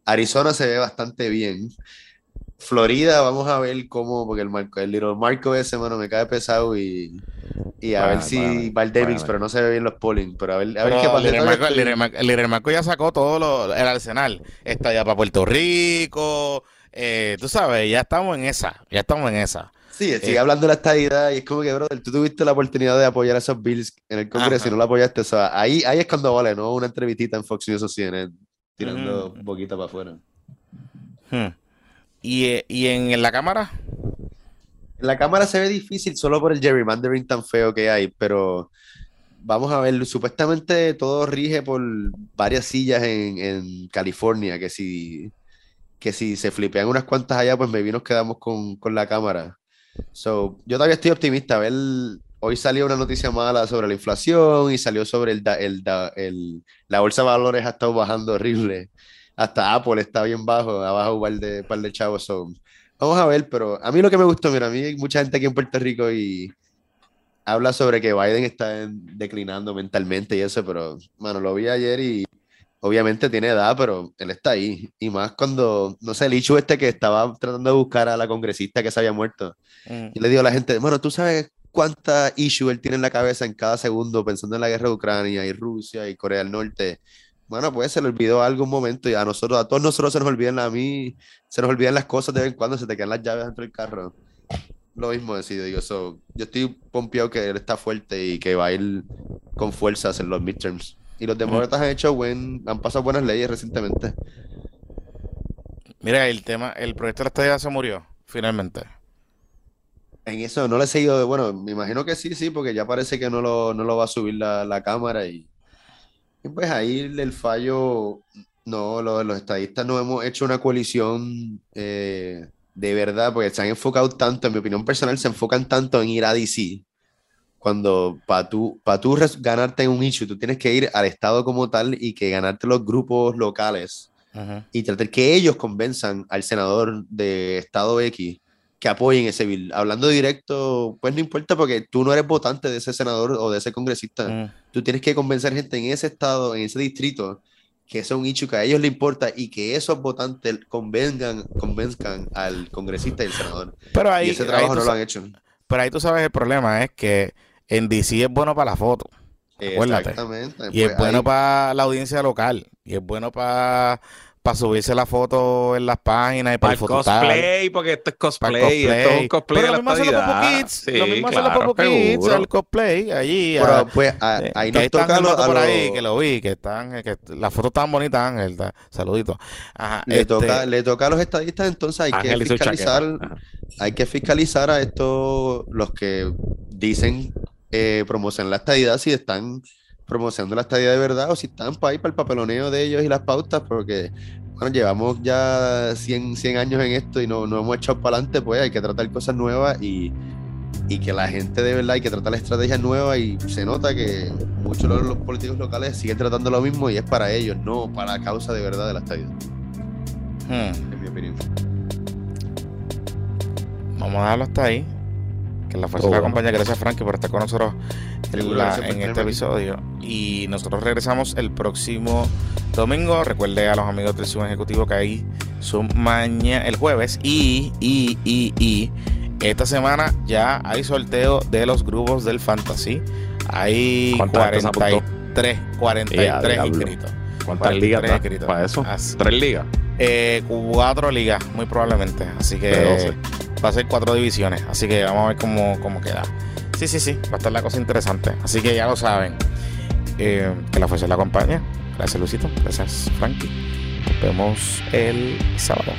Arizona se ve bastante bien. Florida, vamos a ver cómo, porque el, marco, el Little Marco ese, mano, me cae pesado y, y a Bueno, ver si bueno, va el bueno. pero no se ve bien los polling, pero a ver, a ver Pero qué pasa. Little Todavía Marco, estoy- Little Marco- ya sacó todo lo- el arsenal. Está ya para Puerto Rico. eh, tú sabes, ya estamos en esa. Ya estamos en esa. Sí, sigue eh, hablando de la estadidad y es como que, brother, tú tuviste la oportunidad de apoyar a esos bills en el Congreso y no lo apoyaste, o sea, ahí, ahí es cuando vale, ¿no? Una entrevistita en Fox News o CNN, tirando Ujú. un poquito para afuera. Hmm. ¿Y, y en, la cámara? En la cámara se ve difícil solo por el gerrymandering tan feo que hay, pero vamos a ver, supuestamente todo rige por varias sillas en, en California, que si, que si se flipean unas cuantas allá, pues maybe nos quedamos con, con la cámara. So, yo todavía estoy optimista. Hoy salió una noticia mala sobre la inflación y salió sobre el, el, da- el- la bolsa de valores ha estado bajando horrible. Hasta Apple está bien bajo, abajo un par de, par de chavos. So, vamos a ver, pero a mí lo que me gustó, mira, a mí hay mucha gente aquí en Puerto Rico y habla sobre que Biden está en- declinando mentalmente y eso, pero, mano, lo vi ayer y obviamente tiene edad, pero él está ahí. Y más cuando, no sé, el issue este que estaba tratando de buscar a la congresista que se había muerto. Mm. Y le digo a la gente, bueno, ¿tú sabes cuánta issue él tiene en la cabeza en cada segundo pensando en la guerra de Ucrania y Rusia y Corea del Norte? Bueno, pues se le olvidó algo un momento y a nosotros, a todos nosotros se nos olvidan, a mí se nos olvidan las cosas de vez en cuando, se te quedan las llaves dentro del carro. lo mismo decido. Digo, so, yo estoy pompeado que él está fuerte y que va a ir con fuerzas en los midterms. Y los demócratas han hecho buen, han pasado buenas leyes recientemente. Mira, el tema, el proyecto de la estadía se murió, finalmente. En eso no le he seguido, bueno, me imagino que sí, sí, porque ya parece que no lo, no lo va a subir la, la cámara y, y pues ahí el fallo, no, lo- los, estadistas no hemos hecho una coalición eh, de verdad, porque se han enfocado tanto, en mi opinión personal, se enfocan tanto en ir a DC, cuando para tú, pa tú ganarte en un issue, tú tienes que ir al estado como tal y que ganarte los grupos locales y tratar que ellos convenzan al senador de Estado X que apoyen ese bill. Hablando directo, pues no importa porque tú no eres votante de ese senador o de ese congresista. Mm. Tú tienes que convencer gente en ese estado, en ese distrito, que eso es un issue que a ellos les importa y que esos votantes convengan, convenzcan al congresista y al senador. Pero ahí, y ese ahí trabajo tú no lo han hecho. pero ahí tú sabes el problema es que en DC es bueno para la foto. Acuérdate. Exactamente. Y es Pues bueno ahí- para la audiencia local. Y es bueno para subirse la foto en las páginas y para Para el cosplay, porque esto es Para el cosplay, esto es un cosplay Pero de lo la mismo hacen los Popo estadidad. Kids. Sí, lo mismo hacen los claro, Popo Kids, seguro. el cosplay allí. Pero a- pues a- eh, ahí que nos está toca lo- por ahí, que lo vi, que están, que las fotos estaban bonitas, Ángel. está- Saludito. Ajá, le, este, toca, le toca a los estadistas, entonces hay que Ángel su fiscalizar. hay que fiscalizar a estos, los que dicen eh, promocionar la estadidad, si están promocionando la estadidad de verdad o si están para ahí para el papeloneo de ellos y las pautas, porque bueno, llevamos ya 100, 100 años en esto y no, no hemos echado para adelante, pues hay que tratar cosas nuevas y, y que la gente de verdad hay que tratar estrategias nuevas y se nota que muchos de los, los políticos locales siguen tratando lo mismo y es para ellos, no para la causa de verdad de la estadidad, hmm, en mi opinión. vamos a dejarlo hasta ahí. Que la fuerza la bueno. acompañe. Gracias, Frankie, por estar con nosotros en, la- este episodio. Y nosotros regresamos el próximo domingo. Recuerde a los amigos del Zoom Ejecutivo que ahí son mañana, el jueves. Y, y, y, y, esta semana ya hay sorteo de los grupos del Fantasy. Hay ¿Cuánta gente se apuntó? 43, 43 Ya, diablo. inscritos. ¿Cuántas ligas 43 da inscritos. para eso? Así. ¿Tres ligas? Eh, cuatro ligas, muy probablemente. Así que De 12. Va a ser cuatro divisiones. Así que vamos a ver cómo, cómo queda. Sí, sí, sí. Va a estar la cosa interesante. Así que ya lo saben. Eh, que la fuerza la acompañe. Gracias, Lucito. Gracias, Frankie. Nos vemos el sábado.